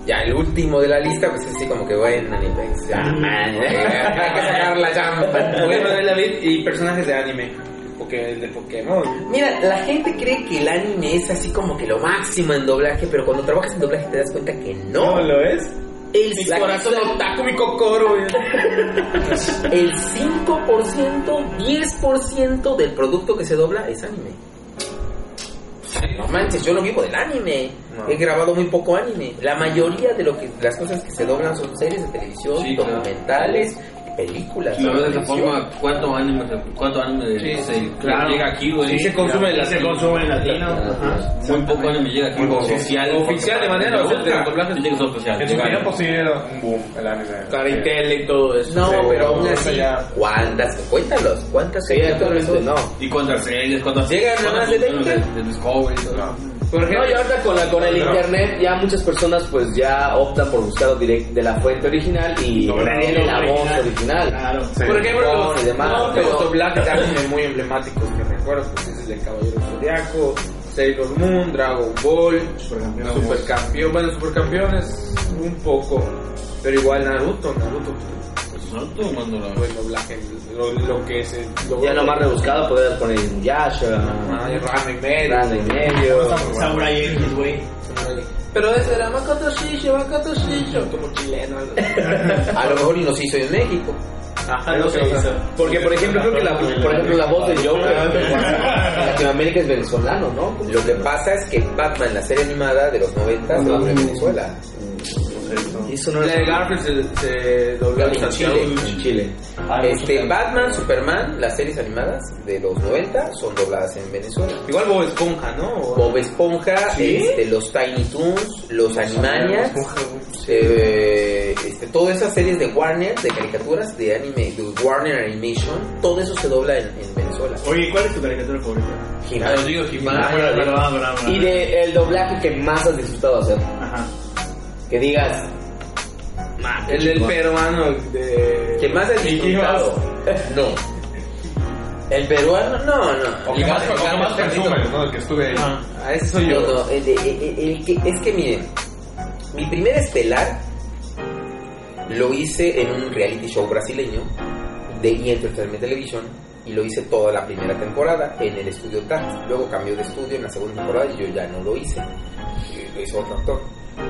S5: Ya el último de la lista, pues es así como que bueno, ni pex, ya, man, hay que sacar la chamba.
S4: Oye, Manuel David y personajes de anime. Porque de Pokémon.
S5: Mira, la gente cree que el anime es así como que lo máximo en doblaje, pero cuando trabajas en doblaje te das cuenta que no.
S4: lo es?
S5: El,
S4: Mi corazón otaku, mi güey.
S5: el 5%, 10% del producto que se dobla es anime. no manches, yo no vivo del anime.
S8: No.
S5: He grabado muy poco anime. La mayoría de lo que las cosas que se doblan son series de televisión,
S7: Sí, claro.
S5: Películas.
S7: Pero de esa forma, ¿cuánto anime, cuánto anime
S6: Sí,
S7: se
S6: claro.
S7: llega aquí, güey?
S2: Sí se consume en
S6: Y se consume en latino. Ajá.
S7: Muy poco anime llega aquí
S8: Muy
S7: oficial.
S2: Oficial de manera
S7: Porque
S2: oficial.
S7: El doblaje tiene que ser oficial.
S8: En su tiempo sí era un boom el anime.
S2: Caritel y todo eso.
S5: No,
S8: Sí,
S5: pero aún así, ¿cuántas? Cuéntalos, ¿cuántas?
S3: Sí, actualmente no.
S7: ¿Y cuántas series? ¿Cuántas
S5: Llegan a
S7: cuántas
S5: más de
S7: funciones
S5: 20?
S7: De, Discovery.
S8: No.
S2: Por
S3: No,
S2: ejemplo,
S3: y ahorita con, la, con el internet ya muchas personas pues ya optan por buscar direct de la fuente original y
S8: No, no,
S3: tienen la
S6: original.
S3: voz original.
S6: Claro.
S8: Sí.
S2: por ejemplo, los,
S3: y demás,
S2: no,
S3: pero-
S2: los doblajes de anime muy emblemáticos que recuerdo, pues es el del Caballero Zodiaco, Sailor Moon, Dragon Ball,
S6: Supercampeones.
S2: Supercampeón, bueno, Supercampeones un poco, pero igual Naruto, Naruto,
S7: Pues la-
S2: doblaje, lo, lo que es lo-
S3: Ya lo más rebuscado poder poner Yasha,
S2: Ah, y Ranma y medio.
S3: Medio.
S6: Samurai X, güey.
S2: Pero ese era Makoto Shisho, Makoto Shisho, como chileno.
S5: A lo mejor y nos hizo en México.
S2: Ajá, no sé.
S3: Porque por ejemplo creo que la, por ejemplo la voz de Joker en Latinoamérica es venezolano, ¿no?
S5: Lo que pasa es que Batman, la serie animada de los 90, se dobló en Venezuela.
S3: Eso no
S2: La de Garfield se, se dobló
S5: En Chile.
S3: en Chile.
S5: Este, Batman, Superman, las series animadas de los 90 son dobladas en Venezuela.
S2: Igual Bob Esponja, ¿no?
S5: Bob Esponja, este, los Tiny Toons, los Animaniacs, eh, este, todas esas series de Warner, de caricaturas, de anime, de Warner Animation, todo eso se dobla en, en Venezuela.
S6: Oye, ¿cuál es tu caricatura favorita?
S5: He-Man.
S7: Ah, digo.
S6: Ah.
S3: Y de el doblaje que más has disfrutado hacer.
S6: Ajá.
S3: Que digas,
S2: El del peruano de...
S5: ¿Qué más has disfrutado? No. ¿El peruano? No, no.
S8: O que más, o que más ¿no? El que estuve ahí.
S2: A eso soy
S5: No,
S2: yo.
S5: no, el el- el- el que- es que miren, mi primer estelar lo hice en un reality show brasileño de E! Entertainment Television y lo hice toda la primera temporada en el estudio TAC. Luego cambió de estudio en la segunda temporada y yo ya no lo hice. Lo hizo otro actor.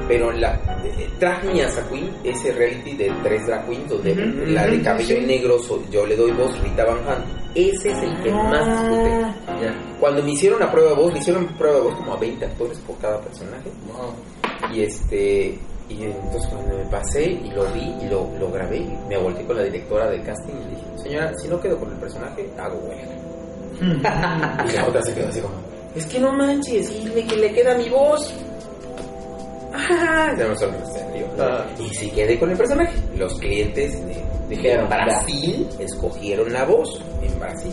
S5: Pero la eh, as a Queen, ese reality de tres drag queens donde la de cabello negro soy- yo le doy voz Rita Van Hunt, ese es el que más disfruté. Cuando me hicieron la prueba de voz, le hicieron prueba de voz como a 20 actores por cada personaje. Y este y entonces cuando me pasé y lo vi y lo, lo grabé, y me volteé con la directora del casting y le dije, señora, si no quedo con el personaje, hago huelga. y la otra se quedó así como, es que no manches, y le, que le queda mi voz. Ah, ya me rió. Y si quedé con el personaje. Los clientes
S3: Dijeron,
S5: Brasil escogieron la voz en Brasil.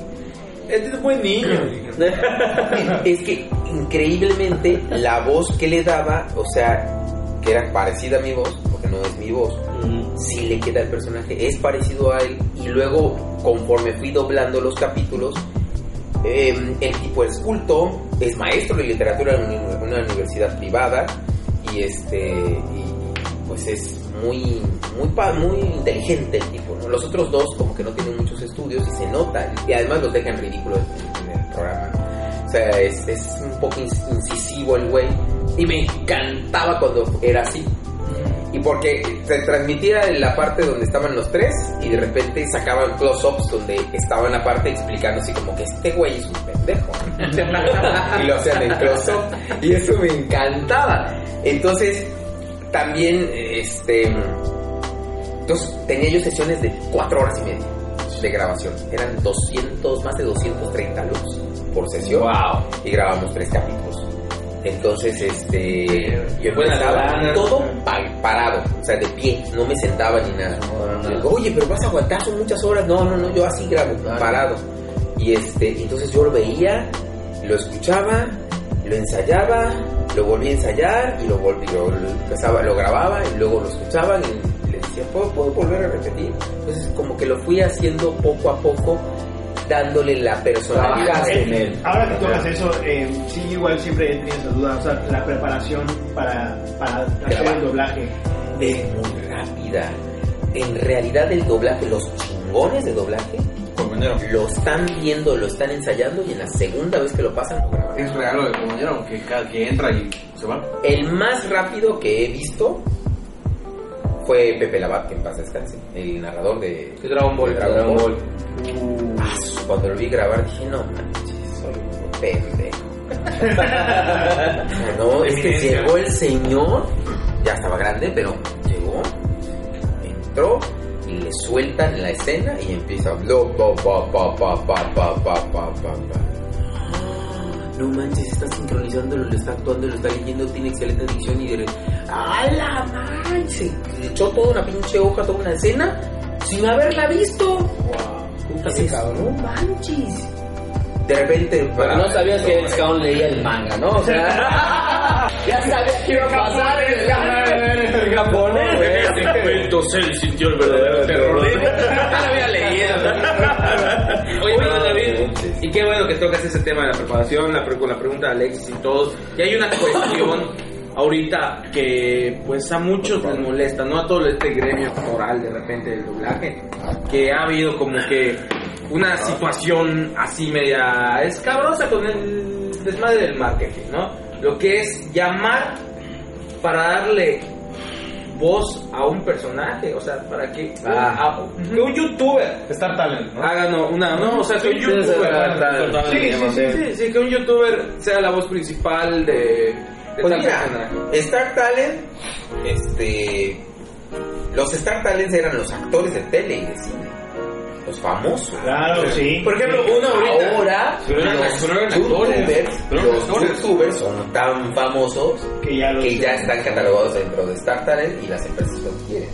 S2: Este es buen niño.
S5: es que increíblemente la voz que le daba, o sea, que era parecida a mi voz, porque no es mi voz, sí le queda al personaje, es parecido a él, y luego conforme fui doblando los capítulos, eh, el tipo es culto, es maestro de literatura en una universidad privada, y este, y, pues es muy, muy, muy inteligente el tipo, ¿no? Los otros dos como que no tienen muchos estudios y se nota, y además los dejan ridículos en, el programa. O sea, es, es un poco incisivo el güey, y me encantaba cuando era así. Y porque se transmitía en la parte donde estaban los tres y de repente sacaban close-ups donde estaba en la parte explicando así como que este güey es un pendejo. y lo hacían en close-up. Y eso me encantaba. Entonces, también, este... Entonces, tenía yo sesiones de cuatro horas y media de grabación. Eran 200, más de 230 looks por sesión.
S3: Wow.
S5: Y grabamos tres capítulos. Entonces, este, yo
S2: lana.
S5: todo pa- parado, o sea, de pie, no me sentaba ni nada. Oye, pero vas a aguantar, son muchas horas. No, no, no, yo así grabo, parado. Y este, entonces yo lo veía, lo escuchaba, lo ensayaba, lo volví a ensayar y lo volví, lo, lo empezaba, lo grababa y luego lo escuchaba y le decía, ¿puedo, puedo volver a repetir? Entonces como que lo fui haciendo poco a poco, dándole la personalidad.
S3: Trabajaste en él.
S6: Ahora que tocas eso, eh, sí, igual siempre he tenido esa duda. O sea, la preparación para, para hacer el doblaje.
S5: es muy rápida. En realidad el doblaje, los chingones de doblaje, Lo están viendo, lo están ensayando y en la segunda vez que lo pasan lo graban.
S7: Es real lo de Colmenero, que, cada- que entra y se va.
S5: El más rápido que he visto fue Pepe Labat, que en paz descanse, el narrador de,
S2: De Dragon Ball.
S5: de Dragon Ball. Ah, cuando lo vi grabar dije, no manches, soy un pendejo. No, es que llegó el señor, ya estaba grande, pero llegó, entró le sueltan la escena y empieza blo, pa, pa, pa, pa, pa, pa, pa, pa, pa, No manches, está sincronizándolo, lo está actuando, lo está leyendo, tiene excelente dicción y de ¡A la manches! Le echó toda una pinche hoja, toda una escena sin haberla visto. Es, no manches. De repente,
S3: Pero no sabías que el leía el manga, ¿no? O sea, ya sabía que iba a pasar el japonés, güey.
S2: él sintió el verdadero terror. Ya lo había leído. Oye, pero David, y qué bueno que tocas ese tema de la preparación, la, con la pregunta de Alexis y todos. Y hay una cuestión ahorita que pues a muchos les molesta, no a todo este gremio moral de repente del doblaje, que ha habido como que una situación así media escabrosa con el desmadre del marketing, ¿no? Lo que es llamar para darle voz a un personaje, o sea, para que,
S3: Ah.
S2: a- un youtuber
S8: Star Talent, ¿no?
S2: haga no, una, no, o sea, que un youtuber,
S3: sí,
S2: sí, sí, sí, que un youtuber sea la voz principal de, de
S5: Pues
S2: tal
S5: mira,
S2: personaje.
S5: Star Talent, este. Los Star Talents eran los actores de tele y de cine. Los famosos.
S6: Claro, sí.
S2: Por ejemplo, uno ahorita.
S5: Ahora, los youtubers, los youtubers son tan famosos
S6: Que ya lo
S5: que ya están catalogados dentro de Star Talent y las empresas los quieren.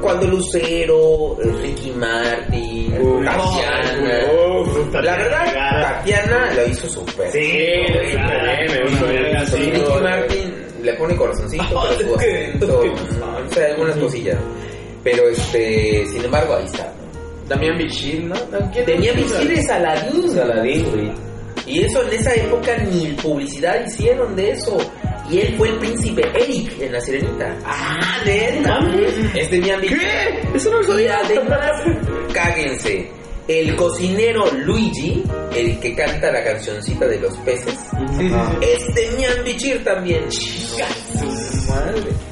S5: Cuando Lucero, Ricky Martin, Tatiana.
S6: Uf,
S5: La verdad,
S6: Tatiana.
S5: Tatiana lo hizo súper.
S6: Sí,
S5: Sí, Ricky Martin le pone corazoncito, pero su acento, o sea, algunas cosillas. Pero este, sin embargo, ahí está.
S2: También Bichir, ¿no?
S5: Tenía misiles Saladín.
S3: Saladín, güey.
S5: Y eso en esa época ni publicidad hicieron de eso. Y él fue el príncipe Eric en La Sirenita. Ah, neta. Es de Miami. ¿Qué? Eso no lo sabía. Y además, cáguense. El cocinero Luigi, el que canta la cancioncita de los peces, es de Mian Bichir también. Chica, su madre.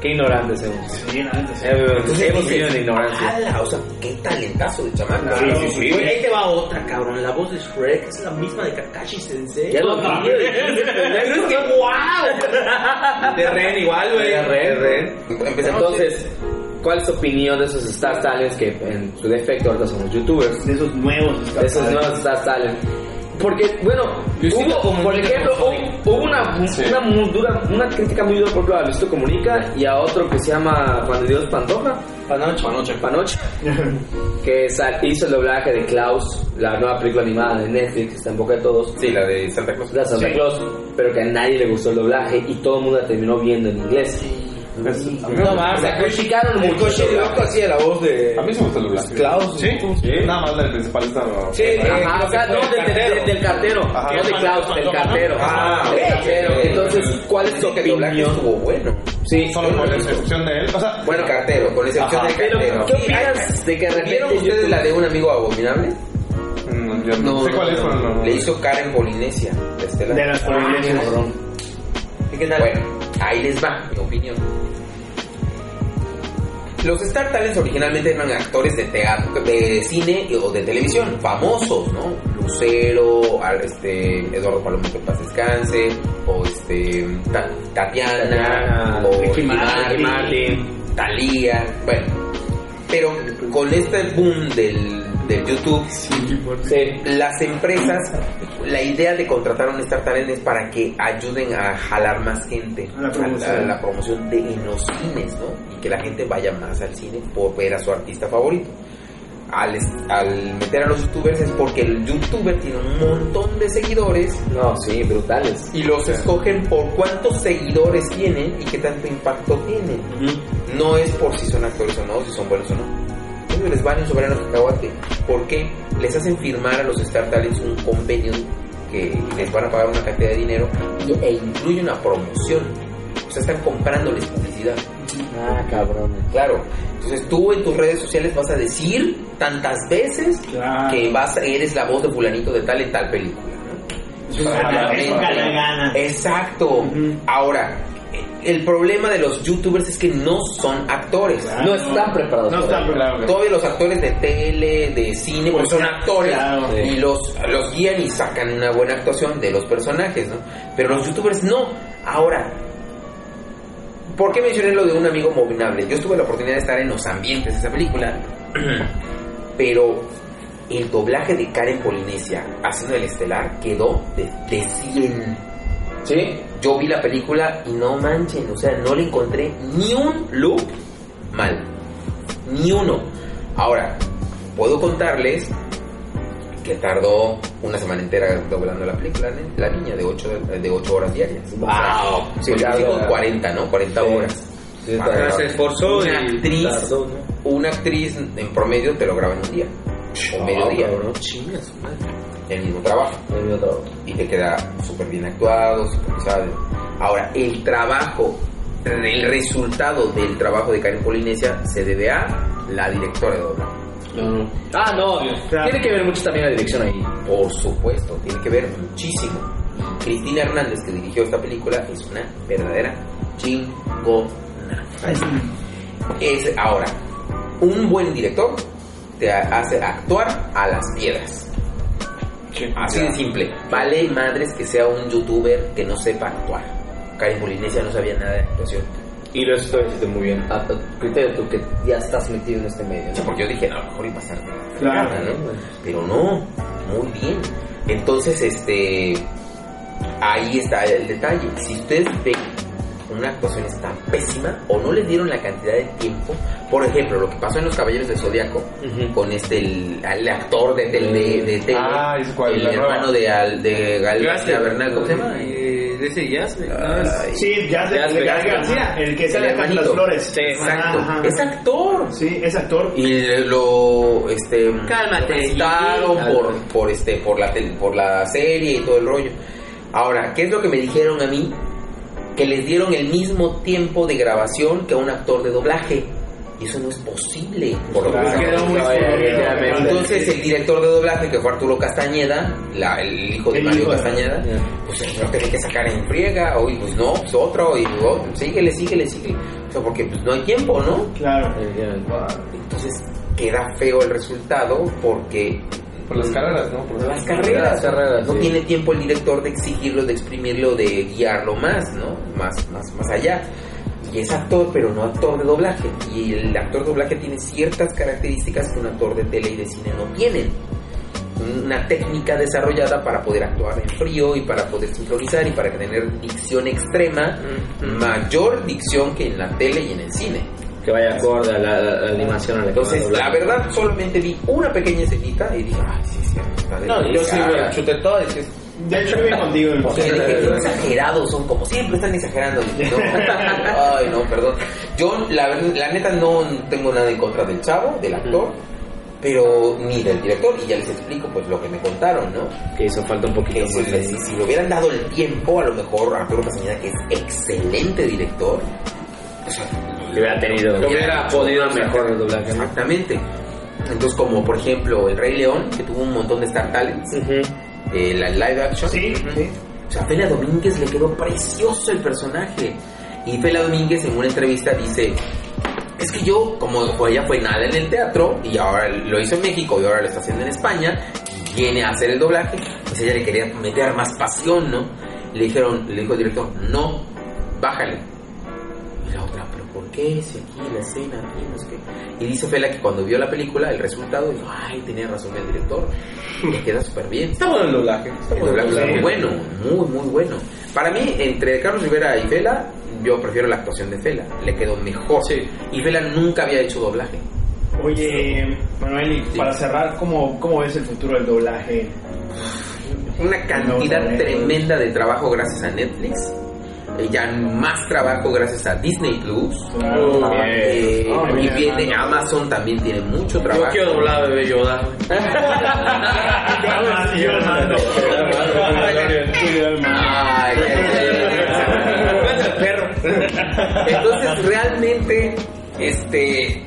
S3: Qué ignorante ese hombre.
S6: Sí.
S3: Eh, Hemos vivido en ignorancia.
S5: O sea, qué talentazo de chamaco.
S3: Sí, sí, sí.
S2: Oye, ahí te va otra, cabrón. La voz de Shrek es la misma de Kakashi Sensei.
S3: Ya lo.
S2: Es que wow. De Ren igual, güey.
S3: De Ren.
S5: Empezamos
S3: Entonces, ¿cuál es tu opinión de esos Star Talents que en su defecto ahorita son los youtubers?
S6: De esos nuevos.
S3: De esos nuevos Star Talents. Porque, bueno, hubo, por ejemplo, hubo hubo una, una, muy dura, una crítica muy dura, por ejemplo, a Luisito Comunica y a otro que se llama Juan de Dios Pantoja. Panoche. Panoche. Panoche. que sal- hizo el doblaje de Klaus, la nueva película animada de Netflix, que está en boca de todos.
S5: Sí, la de Santa Claus.
S3: La Santa Claus, pero que a nadie le gustó el doblaje y todo el mundo la terminó viendo en inglés. No más, sacrificaron mucho. el doblaje.
S2: hacía la voz de.
S8: A mí se me gusta el doblaje.
S2: Klaus.
S8: ¿Sí? Nada más la principal está.
S2: Sí,
S3: Ajá, o sea, no, del, del- del cartero,
S8: Ajá.
S3: no de Klaus, del cartero.
S5: Ah,
S3: del cartero. Entonces, ¿cuál es tu
S5: el
S3: opinión?
S5: estuvo bueno.
S3: Sí,
S8: Solo por la excepción de él. O sea,
S5: Bueno, cartero, con excepción del cartero.
S3: ¿qué opinas de que
S5: ¿Vieron ustedes la de un amigo abominable?
S8: mm, yo no, sé cuál es, pero no.
S5: Le hizo Karen Polinesia, de
S6: las Polinesias.
S5: ¿Y qué tal? Bueno, ahí les va mi opinión. Los Star Talents originalmente eran actores de teatro, de cine o de televisión, famosos, ¿no? Lucero, este, Eduardo Palomo que paz descanse, o este, Ta- Tatiana, o
S3: Ricky
S5: Ricky
S3: Martin.
S5: Martin, Thalía, bueno. Pero con este boom del, del YouTube, las empresas, la idea de contratar a un Star Talent es para que ayuden a jalar más gente
S6: A la promoción.
S5: a la promoción de en los cines, ¿no? Y que la gente vaya más al cine por ver a su artista favorito. Al, al meter a los youtubers es porque el youtuber tiene un montón de seguidores
S3: No, sí, brutales.
S5: y los escogen por cuántos seguidores tienen y qué tanto impacto tienen. No es por si son actores o no, si son buenos o no. Les vale un soberano cacahuate. ¿Por qué? Les hacen firmar a los Star Talents un convenio que les van a pagar una cantidad de dinero y- e incluye una promoción. O sea, están comprándoles publicidad.
S3: Ah, cabrón.
S5: Claro. Entonces tú en tus redes sociales vas a decir tantas veces
S6: Claro.
S5: que vas, eres la voz de fulanito de tal en tal película. ¿no?
S6: Gana-.
S5: Exacto. Ahora, el problema de los youtubers es que no son actores.
S3: No están preparados.
S6: No están preparados.
S5: Todos los actores de tele, de cine, pues son actores
S6: claro.
S5: y los, los guían y sacan una buena actuación de los personajes, ¿no? Pero los youtubers no. Ahora, ¿por qué mencioné lo de un amigo movinable? Yo tuve la oportunidad de estar en los ambientes de esa película, pero el doblaje de Karen Polinesia haciendo el estelar quedó de, de 100.
S3: ¿Sí?
S5: Yo vi la película y no manchen, o sea, no le encontré ni un look mal. Ni uno. Ahora, puedo contarles que tardó una semana entera doblando la película, ¿no? la niña, de 8 de ocho horas diarias.
S3: Wow.
S5: Sí,
S3: Sí, tarda.
S5: 40, ¿no? 40
S3: Sí.
S5: horas.
S3: Sí. Se esforzó
S5: una
S3: y
S5: actriz,
S3: tardó, ¿no?
S5: una actriz en promedio te lo graba en un día. O mediodía.
S3: cabrón, chinga su madre.
S5: El mismo trabajo.
S3: El mismo trabajo.
S5: Te queda súper bien actuado, súper pesado. Ahora, el trabajo, el resultado del trabajo de Karen Polinesia se debe a la directora de doblaje.
S3: Ah, no. Tiene que ver mucho también la dirección ahí.
S5: Por supuesto, tiene que ver muchísimo. Cristina Hernández, que dirigió esta película, es una verdadera chingona. Es, ahora, un buen director te hace actuar a las piedras. Así de simple. Vale madres que sea un youtuber que no sepa actuar. Karen Polinesia no sabía nada de actuación.
S3: Y lo estoy haciendo muy bien. A a criterio tú que ya estás metido en este medio.
S5: Porque yo dije, no, a lo mejor iba a estar
S6: Claro.
S5: Pero no, muy bien. Entonces, este, ahí está el detalle. Si ustedes ven una actuación es tan pésima o no les dieron la cantidad de tiempo, por ejemplo, lo que pasó en Los Caballeros del Zodiaco con este, el, el actor de, de, de,
S8: Ah, ¿es cuál?
S5: el hermano de, Al- de Gal
S7: Gasper.
S5: Bernal, ¿cómo se llama?
S7: Eh, de ese jazz.
S6: Sí, Ya de García, el que
S5: el
S6: sale
S5: hermanito.
S6: las flores.
S5: Sí, exacto.
S6: Ajá, ajá.
S5: Es actor.
S6: Sí, es actor.
S5: y lo este
S7: Cálmate,
S5: lo por por este por la por la serie y todo el rollo ahora qué es lo que me dijeron a mí que les dieron el mismo tiempo de grabación que a un actor de doblaje. Y eso no es posible por lo que
S6: Claro,
S3: ya me-
S5: entonces el director de doblaje que fue Arturo Castañeda la- el hijo de
S6: El
S5: Mario
S6: hijo.
S5: Castañeda pues el señor tenía que sacar en friega o y pues no pues otro y otro síguele síguele síguele. O sea porque pues no hay tiempo no
S6: Claro.
S5: entonces queda feo el resultado porque
S8: Por las carreras, ¿no? Por
S5: las carreras,
S3: Las carreras,
S5: no
S3: sí.
S5: tiene tiempo el director de exigirlo, de exprimirlo, de guiarlo más, ¿no? Más, más, más allá. Y es actor, pero no actor de doblaje. Y el actor de doblaje tiene ciertas características que un actor de tele y de cine no tienen. Una técnica desarrollada para poder actuar en frío y para poder sincronizar y para tener dicción extrema, mayor dicción que en la tele y en el cine.
S3: Que vaya acorde a la, a la animación. A la
S5: Entonces,
S3: a
S5: la verdad, solamente vi una pequeña escenita y dije, ay, sí, sí, está
S3: No, yo sí,
S5: delicada".
S3: güey, chuté todo y dije,
S6: De hecho, vive contigo. en-
S5: Porque dije, son exagerados, son como siempre están exagerando. Dije, no. Ay, no, perdón. Yo, la, la neta, no tengo nada en contra del chavo, del actor, pero ni del director. Y ya les explico, pues, lo que me contaron, ¿no?
S3: que hizo falta un poquito
S5: Que si,
S3: más.
S5: si, si le hubieran dado el tiempo, a lo mejor Arturo Castañeda, que es excelente director, o sea,
S3: Que hubiera tenido. Que hubiera podido mejor el doblaje.
S5: Exactamente. Entonces, como por ejemplo El Rey León, que tuvo un montón de Star Talents, eh, la live action.
S6: Sí, sí.
S5: O sea, Fela Domínguez le quedó precioso el personaje. Y Fela Domínguez en una entrevista dice, es que yo, como ella fue nada en el teatro, y ahora lo hizo en México y ahora lo está haciendo en España, y viene a hacer el doblaje, pues ella le quería meter más pasión, ¿no? Le dijeron, le dijo el director, no, bájale. Y la otra, pero ¿por qué? Si aquí la escena, aquí, no sé qué. Y dice Fela que cuando vio la película, el resultado, dijo, ay, tenía razón el director, le queda súper bien.
S3: Está bueno el doblaje. Está
S5: El
S3: bueno el
S5: doblaje es
S3: doblaje.
S5: muy bueno, muy, muy bueno. Para mí, entre Carlos Rivera y Fela, yo prefiero la actuación de Fela. Le quedó mejor. Y Fela nunca había hecho doblaje.
S6: Oye, Manuel, y para cerrar, ¿cómo, ¿cómo ves el futuro del doblaje?
S5: Una cantidad
S6: No, no, no.
S5: tremenda de trabajo gracias a Netflix. Eh, ya más trabajo gracias a Disney Plus.
S6: Claro.
S5: Eh,
S6: Ah,
S5: y
S6: bien,
S5: viene
S6: bien.
S5: Amazon también tiene mucho trabajo.
S7: Yo quiero doblar a bebé Yoda.
S5: Entonces realmente, este,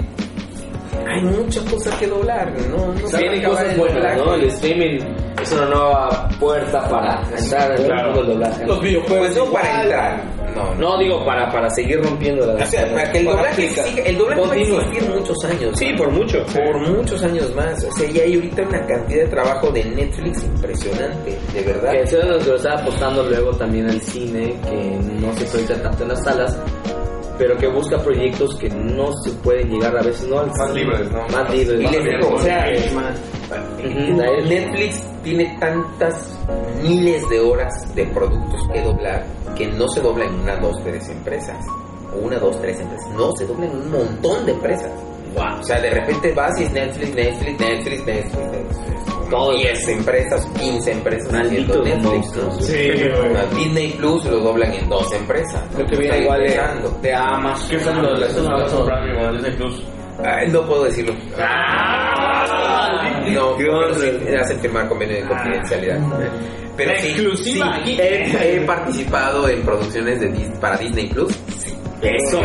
S5: hay muchas cosas que doblar, no, no
S3: Vienen cosas buenas. ¿no? El streaming es una nueva puerta para entrar en el mundo del doblaje.
S7: Los videojuegos.
S5: Pues no para entrar. No, no.
S3: No, digo para, para seguir rompiendo la
S5: O sea, para que el doblaje siga- el doblaje va a existir muchos años.
S3: Sí,
S5: ¿no?
S3: por mucho.
S5: por muchos años más. O sea, ya hay ahorita una cantidad de trabajo de Netflix impresionante, de verdad.
S3: Que eso es lo que lo estaba apostando luego también al cine, que no se proyecta tanto en las salas, pero que busca proyectos que no se pueden llegar a veces, ¿no? Al
S8: Más libres, ¿no?
S3: Más libres.
S5: Y
S3: más
S5: les digo, o sea,
S3: Ujú.
S5: Netflix tiene tantas miles de horas de productos que doblar que no se dobla en una, dos, tres empresas. O una, dos, tres empresas. No, se dobla en un montón de empresas. O sea, de repente vas y es Netflix, Netflix, Netflix, Netflix.
S3: Todo.
S5: 10 empresas, 15 empresas
S3: Malditos
S5: Netflix.
S3: monstruos.
S6: Sí, güey.
S5: A Disney Plus lo doblan en dos empresas.
S3: Creo que viene igual de,
S5: empezando.
S3: de Amazon.
S7: ¿Qué son los de Amazon Prime Disney Plus?
S5: No puedo decirlo.
S3: Ah.
S5: No, sí, hacen firmar convenio de confidencialidad. Pero sí,
S6: Exclusiva
S5: sí,
S6: aquí.
S5: he, participado en producciones de para Disney Plus.
S3: Eso.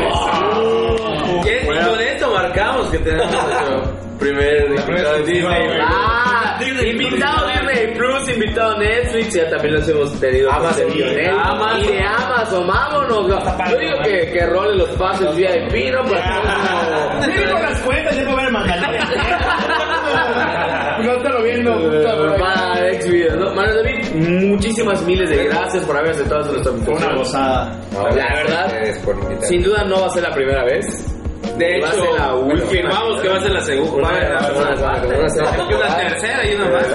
S2: ¿Qué? Y con esto marcamos que tenemos primer invitado de Disney.
S3: Ah, invitado Disney Plus, invitado Netflix, ya también los hemos tenido
S5: Amazon.
S2: Amazon.
S3: Y de Amazon, vámonos. no. Yo digo que, que rolen los pases VIP, ¿no? Pues,
S6: Sí, con las cuentas, ya puedo ver Mandalorian. No te lo viendo.
S3: no, para X videos, ¿no? Manuel David, muchísimas miles de gracias por haber aceptado nuestra
S6: Una
S3: invitación.
S6: gozada.
S3: La verdad,
S5: Ustedes por invitarme.
S3: sin duda no va a ser la primera vez.
S2: De
S3: Va a
S2: hecho,
S3: ser la última.
S2: firmamos que va a ser la segunda.
S3: Una,
S2: tercera y una más.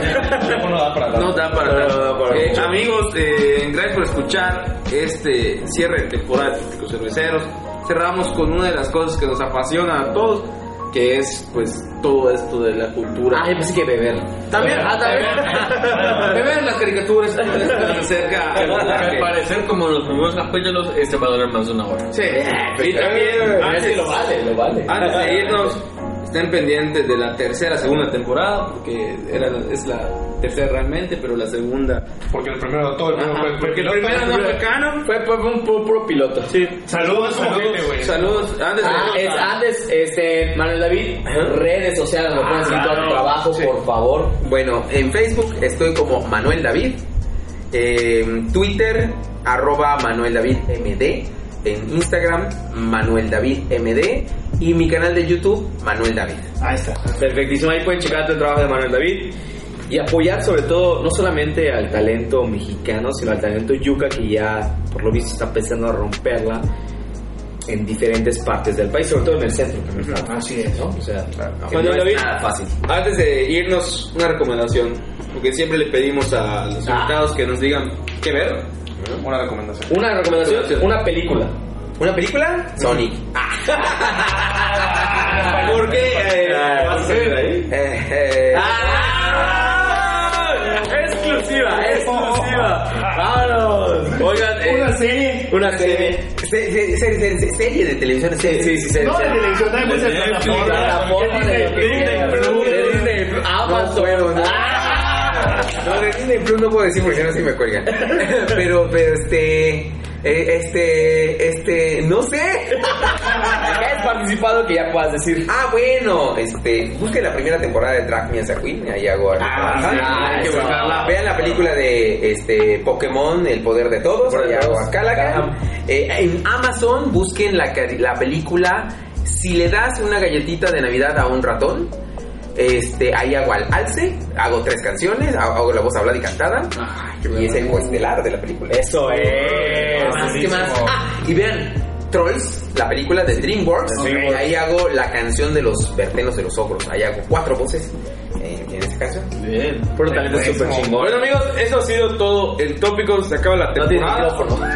S8: No da para
S2: para Eh, amigos, eh, gracias por escuchar este cierre de temporada de Cerveceros. Cerramos con una de las cosas que nos apasiona a todos, que es pues todo esto de la cultura.
S3: Ah, yo pensé que beber.
S2: También, ah, también. De ver las caricaturas acerca al
S7: parecer, como los primeros capítulos, este va a durar más de una hora.
S2: Sí, y también antes,
S3: lo vale, lo vale.
S2: antes de irnos, estén pendientes de la tercera, segunda temporada, porque era, es la tercera realmente, pero la segunda.
S8: Porque el primero, todo el primero
S2: Ajá,
S8: fue-
S2: porque el primero no fue canon.
S3: Fue, fue un puro, puro piloto. Sí.
S6: Saludos,
S8: Saludos, güey.
S2: Saludos, antes
S3: Ah, es antes, este, Manuel David, redes sociales, lo pueden seguir todo tu trabajo, por favor.
S5: Bueno, en Facebook estoy como Manuel David. En Twitter, arroba Manuel David MD. En Instagram, Manuel David MD. Y mi canal de YouTube, Manuel David.
S6: Ahí está.
S3: Perfectísimo, ahí pueden checar el trabajo de Manuel David y apoyar sobre todo, no solamente al talento mexicano, sino al talento yuca que ya, por lo visto, está empezando a romperla en diferentes partes del país, sobre todo en el centro. que me está-
S6: Así es.
S3: ¿no? O sea, que
S2: Manuel
S3: no
S2: David.
S3: nada fácil.
S2: Antes de irnos, una recomendación. Porque siempre le pedimos a los
S3: Ah.
S2: invitados que nos digan qué ver.
S8: Una recomendación.
S3: Una recomendación, una película.
S5: ¿Una película? Sonic.
S2: ¿Por qué? Eh,
S3: Ah,
S2: ¿vas a ahí?
S5: Eh, eh,
S3: ¡Ah! ¡Exclusiva! ¡Exclusiva! ¡Vámonos! Oigan, eh,
S6: Una serie.
S3: una serie.
S5: se- se- se- se- se- serie de televisión.
S3: Sí, sí, sí, serie.
S6: No de televisión, también puede ser plataforma.
S3: Plataforma de lo que
S6: Disney
S3: quieras.
S6: Plus.
S3: De Disney Plus. Amazon.
S5: puedo, no.
S3: ¡Ah!
S5: No, de Disney Plus no puedo decir porque no si me cuelgan. Pero, pero este. Eh, este. Este. No sé.
S3: Has participado que ya puedas decir.
S5: Ah, bueno. Este. Busquen la primera temporada de Drag Me as a Queen. Ahí hago.
S3: Ah, sí,
S5: buscarla. Vean la película de este Pokémon, El Poder de Todos. Ahí hago a. Eh, en Amazon busquen la, la película. Si le das una galletita de Navidad a un ratón. Este, ahí hago al alce, hago tres canciones, hago la voz hablada y cantada, y es el coestelar de la película.
S3: Eso es.
S5: ¿Qué más? Ah, y vean, Trolls, la película de DreamWorks.
S3: DreamWorks.
S5: Ahí hago la canción de los vertenos de los ogros. Ahí hago cuatro voces eh, en esa canción.
S7: Bien.
S3: Puro talento súper chingón.
S2: Bueno amigos, eso ha sido todo el tópico, se acaba la
S3: No tiene
S2: temporada.
S3: micrófono.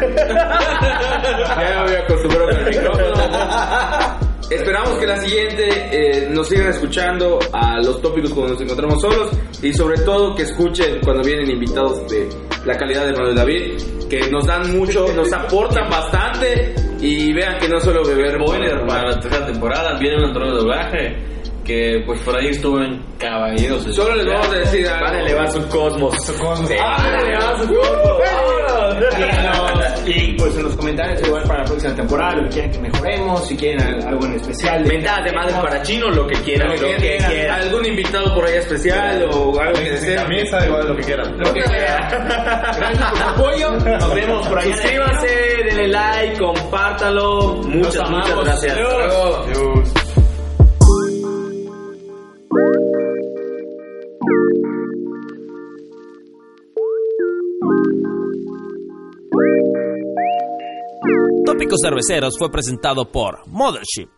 S2: ya me voy a acostumbrar al micrófono. Esperamos que la siguiente eh, nos sigan escuchando a los tópicos cuando nos encontramos solos y sobre todo que escuchen cuando vienen invitados de la calidad de Manuel David, que nos dan mucho, nos aportan bastante. Y vean que no solo beber
S7: Spoiler para la tercera temporada, viene un antonio de doblaje que pues por ahí estuvo en Caballeros.
S2: Solo les vamos a decir algo.
S3: Van a elevar su cosmos.
S8: Su cosmos.
S3: Van a elevar su cosmos.
S6: Y, los- y, pues en los comentarios igual para la próxima temporada, lo que quieren que mejoremos, si quieren al- algo en especial.
S3: Mentadas de madre para chino, lo que quieran, lo que quieran.
S2: ¿Algún invitado por ahí especial o algo que deseen?
S8: camisa, igual lo que quieran.
S6: Lo que quieran. Gracias por su apoyo. Nos vemos por el
S3: Suscríbanse, denle like, compártalo. Muchas, muchas gracias.
S6: Adiós.
S8: Adiós.
S1: Tópicos Cerveceros fue presentado por Mothership.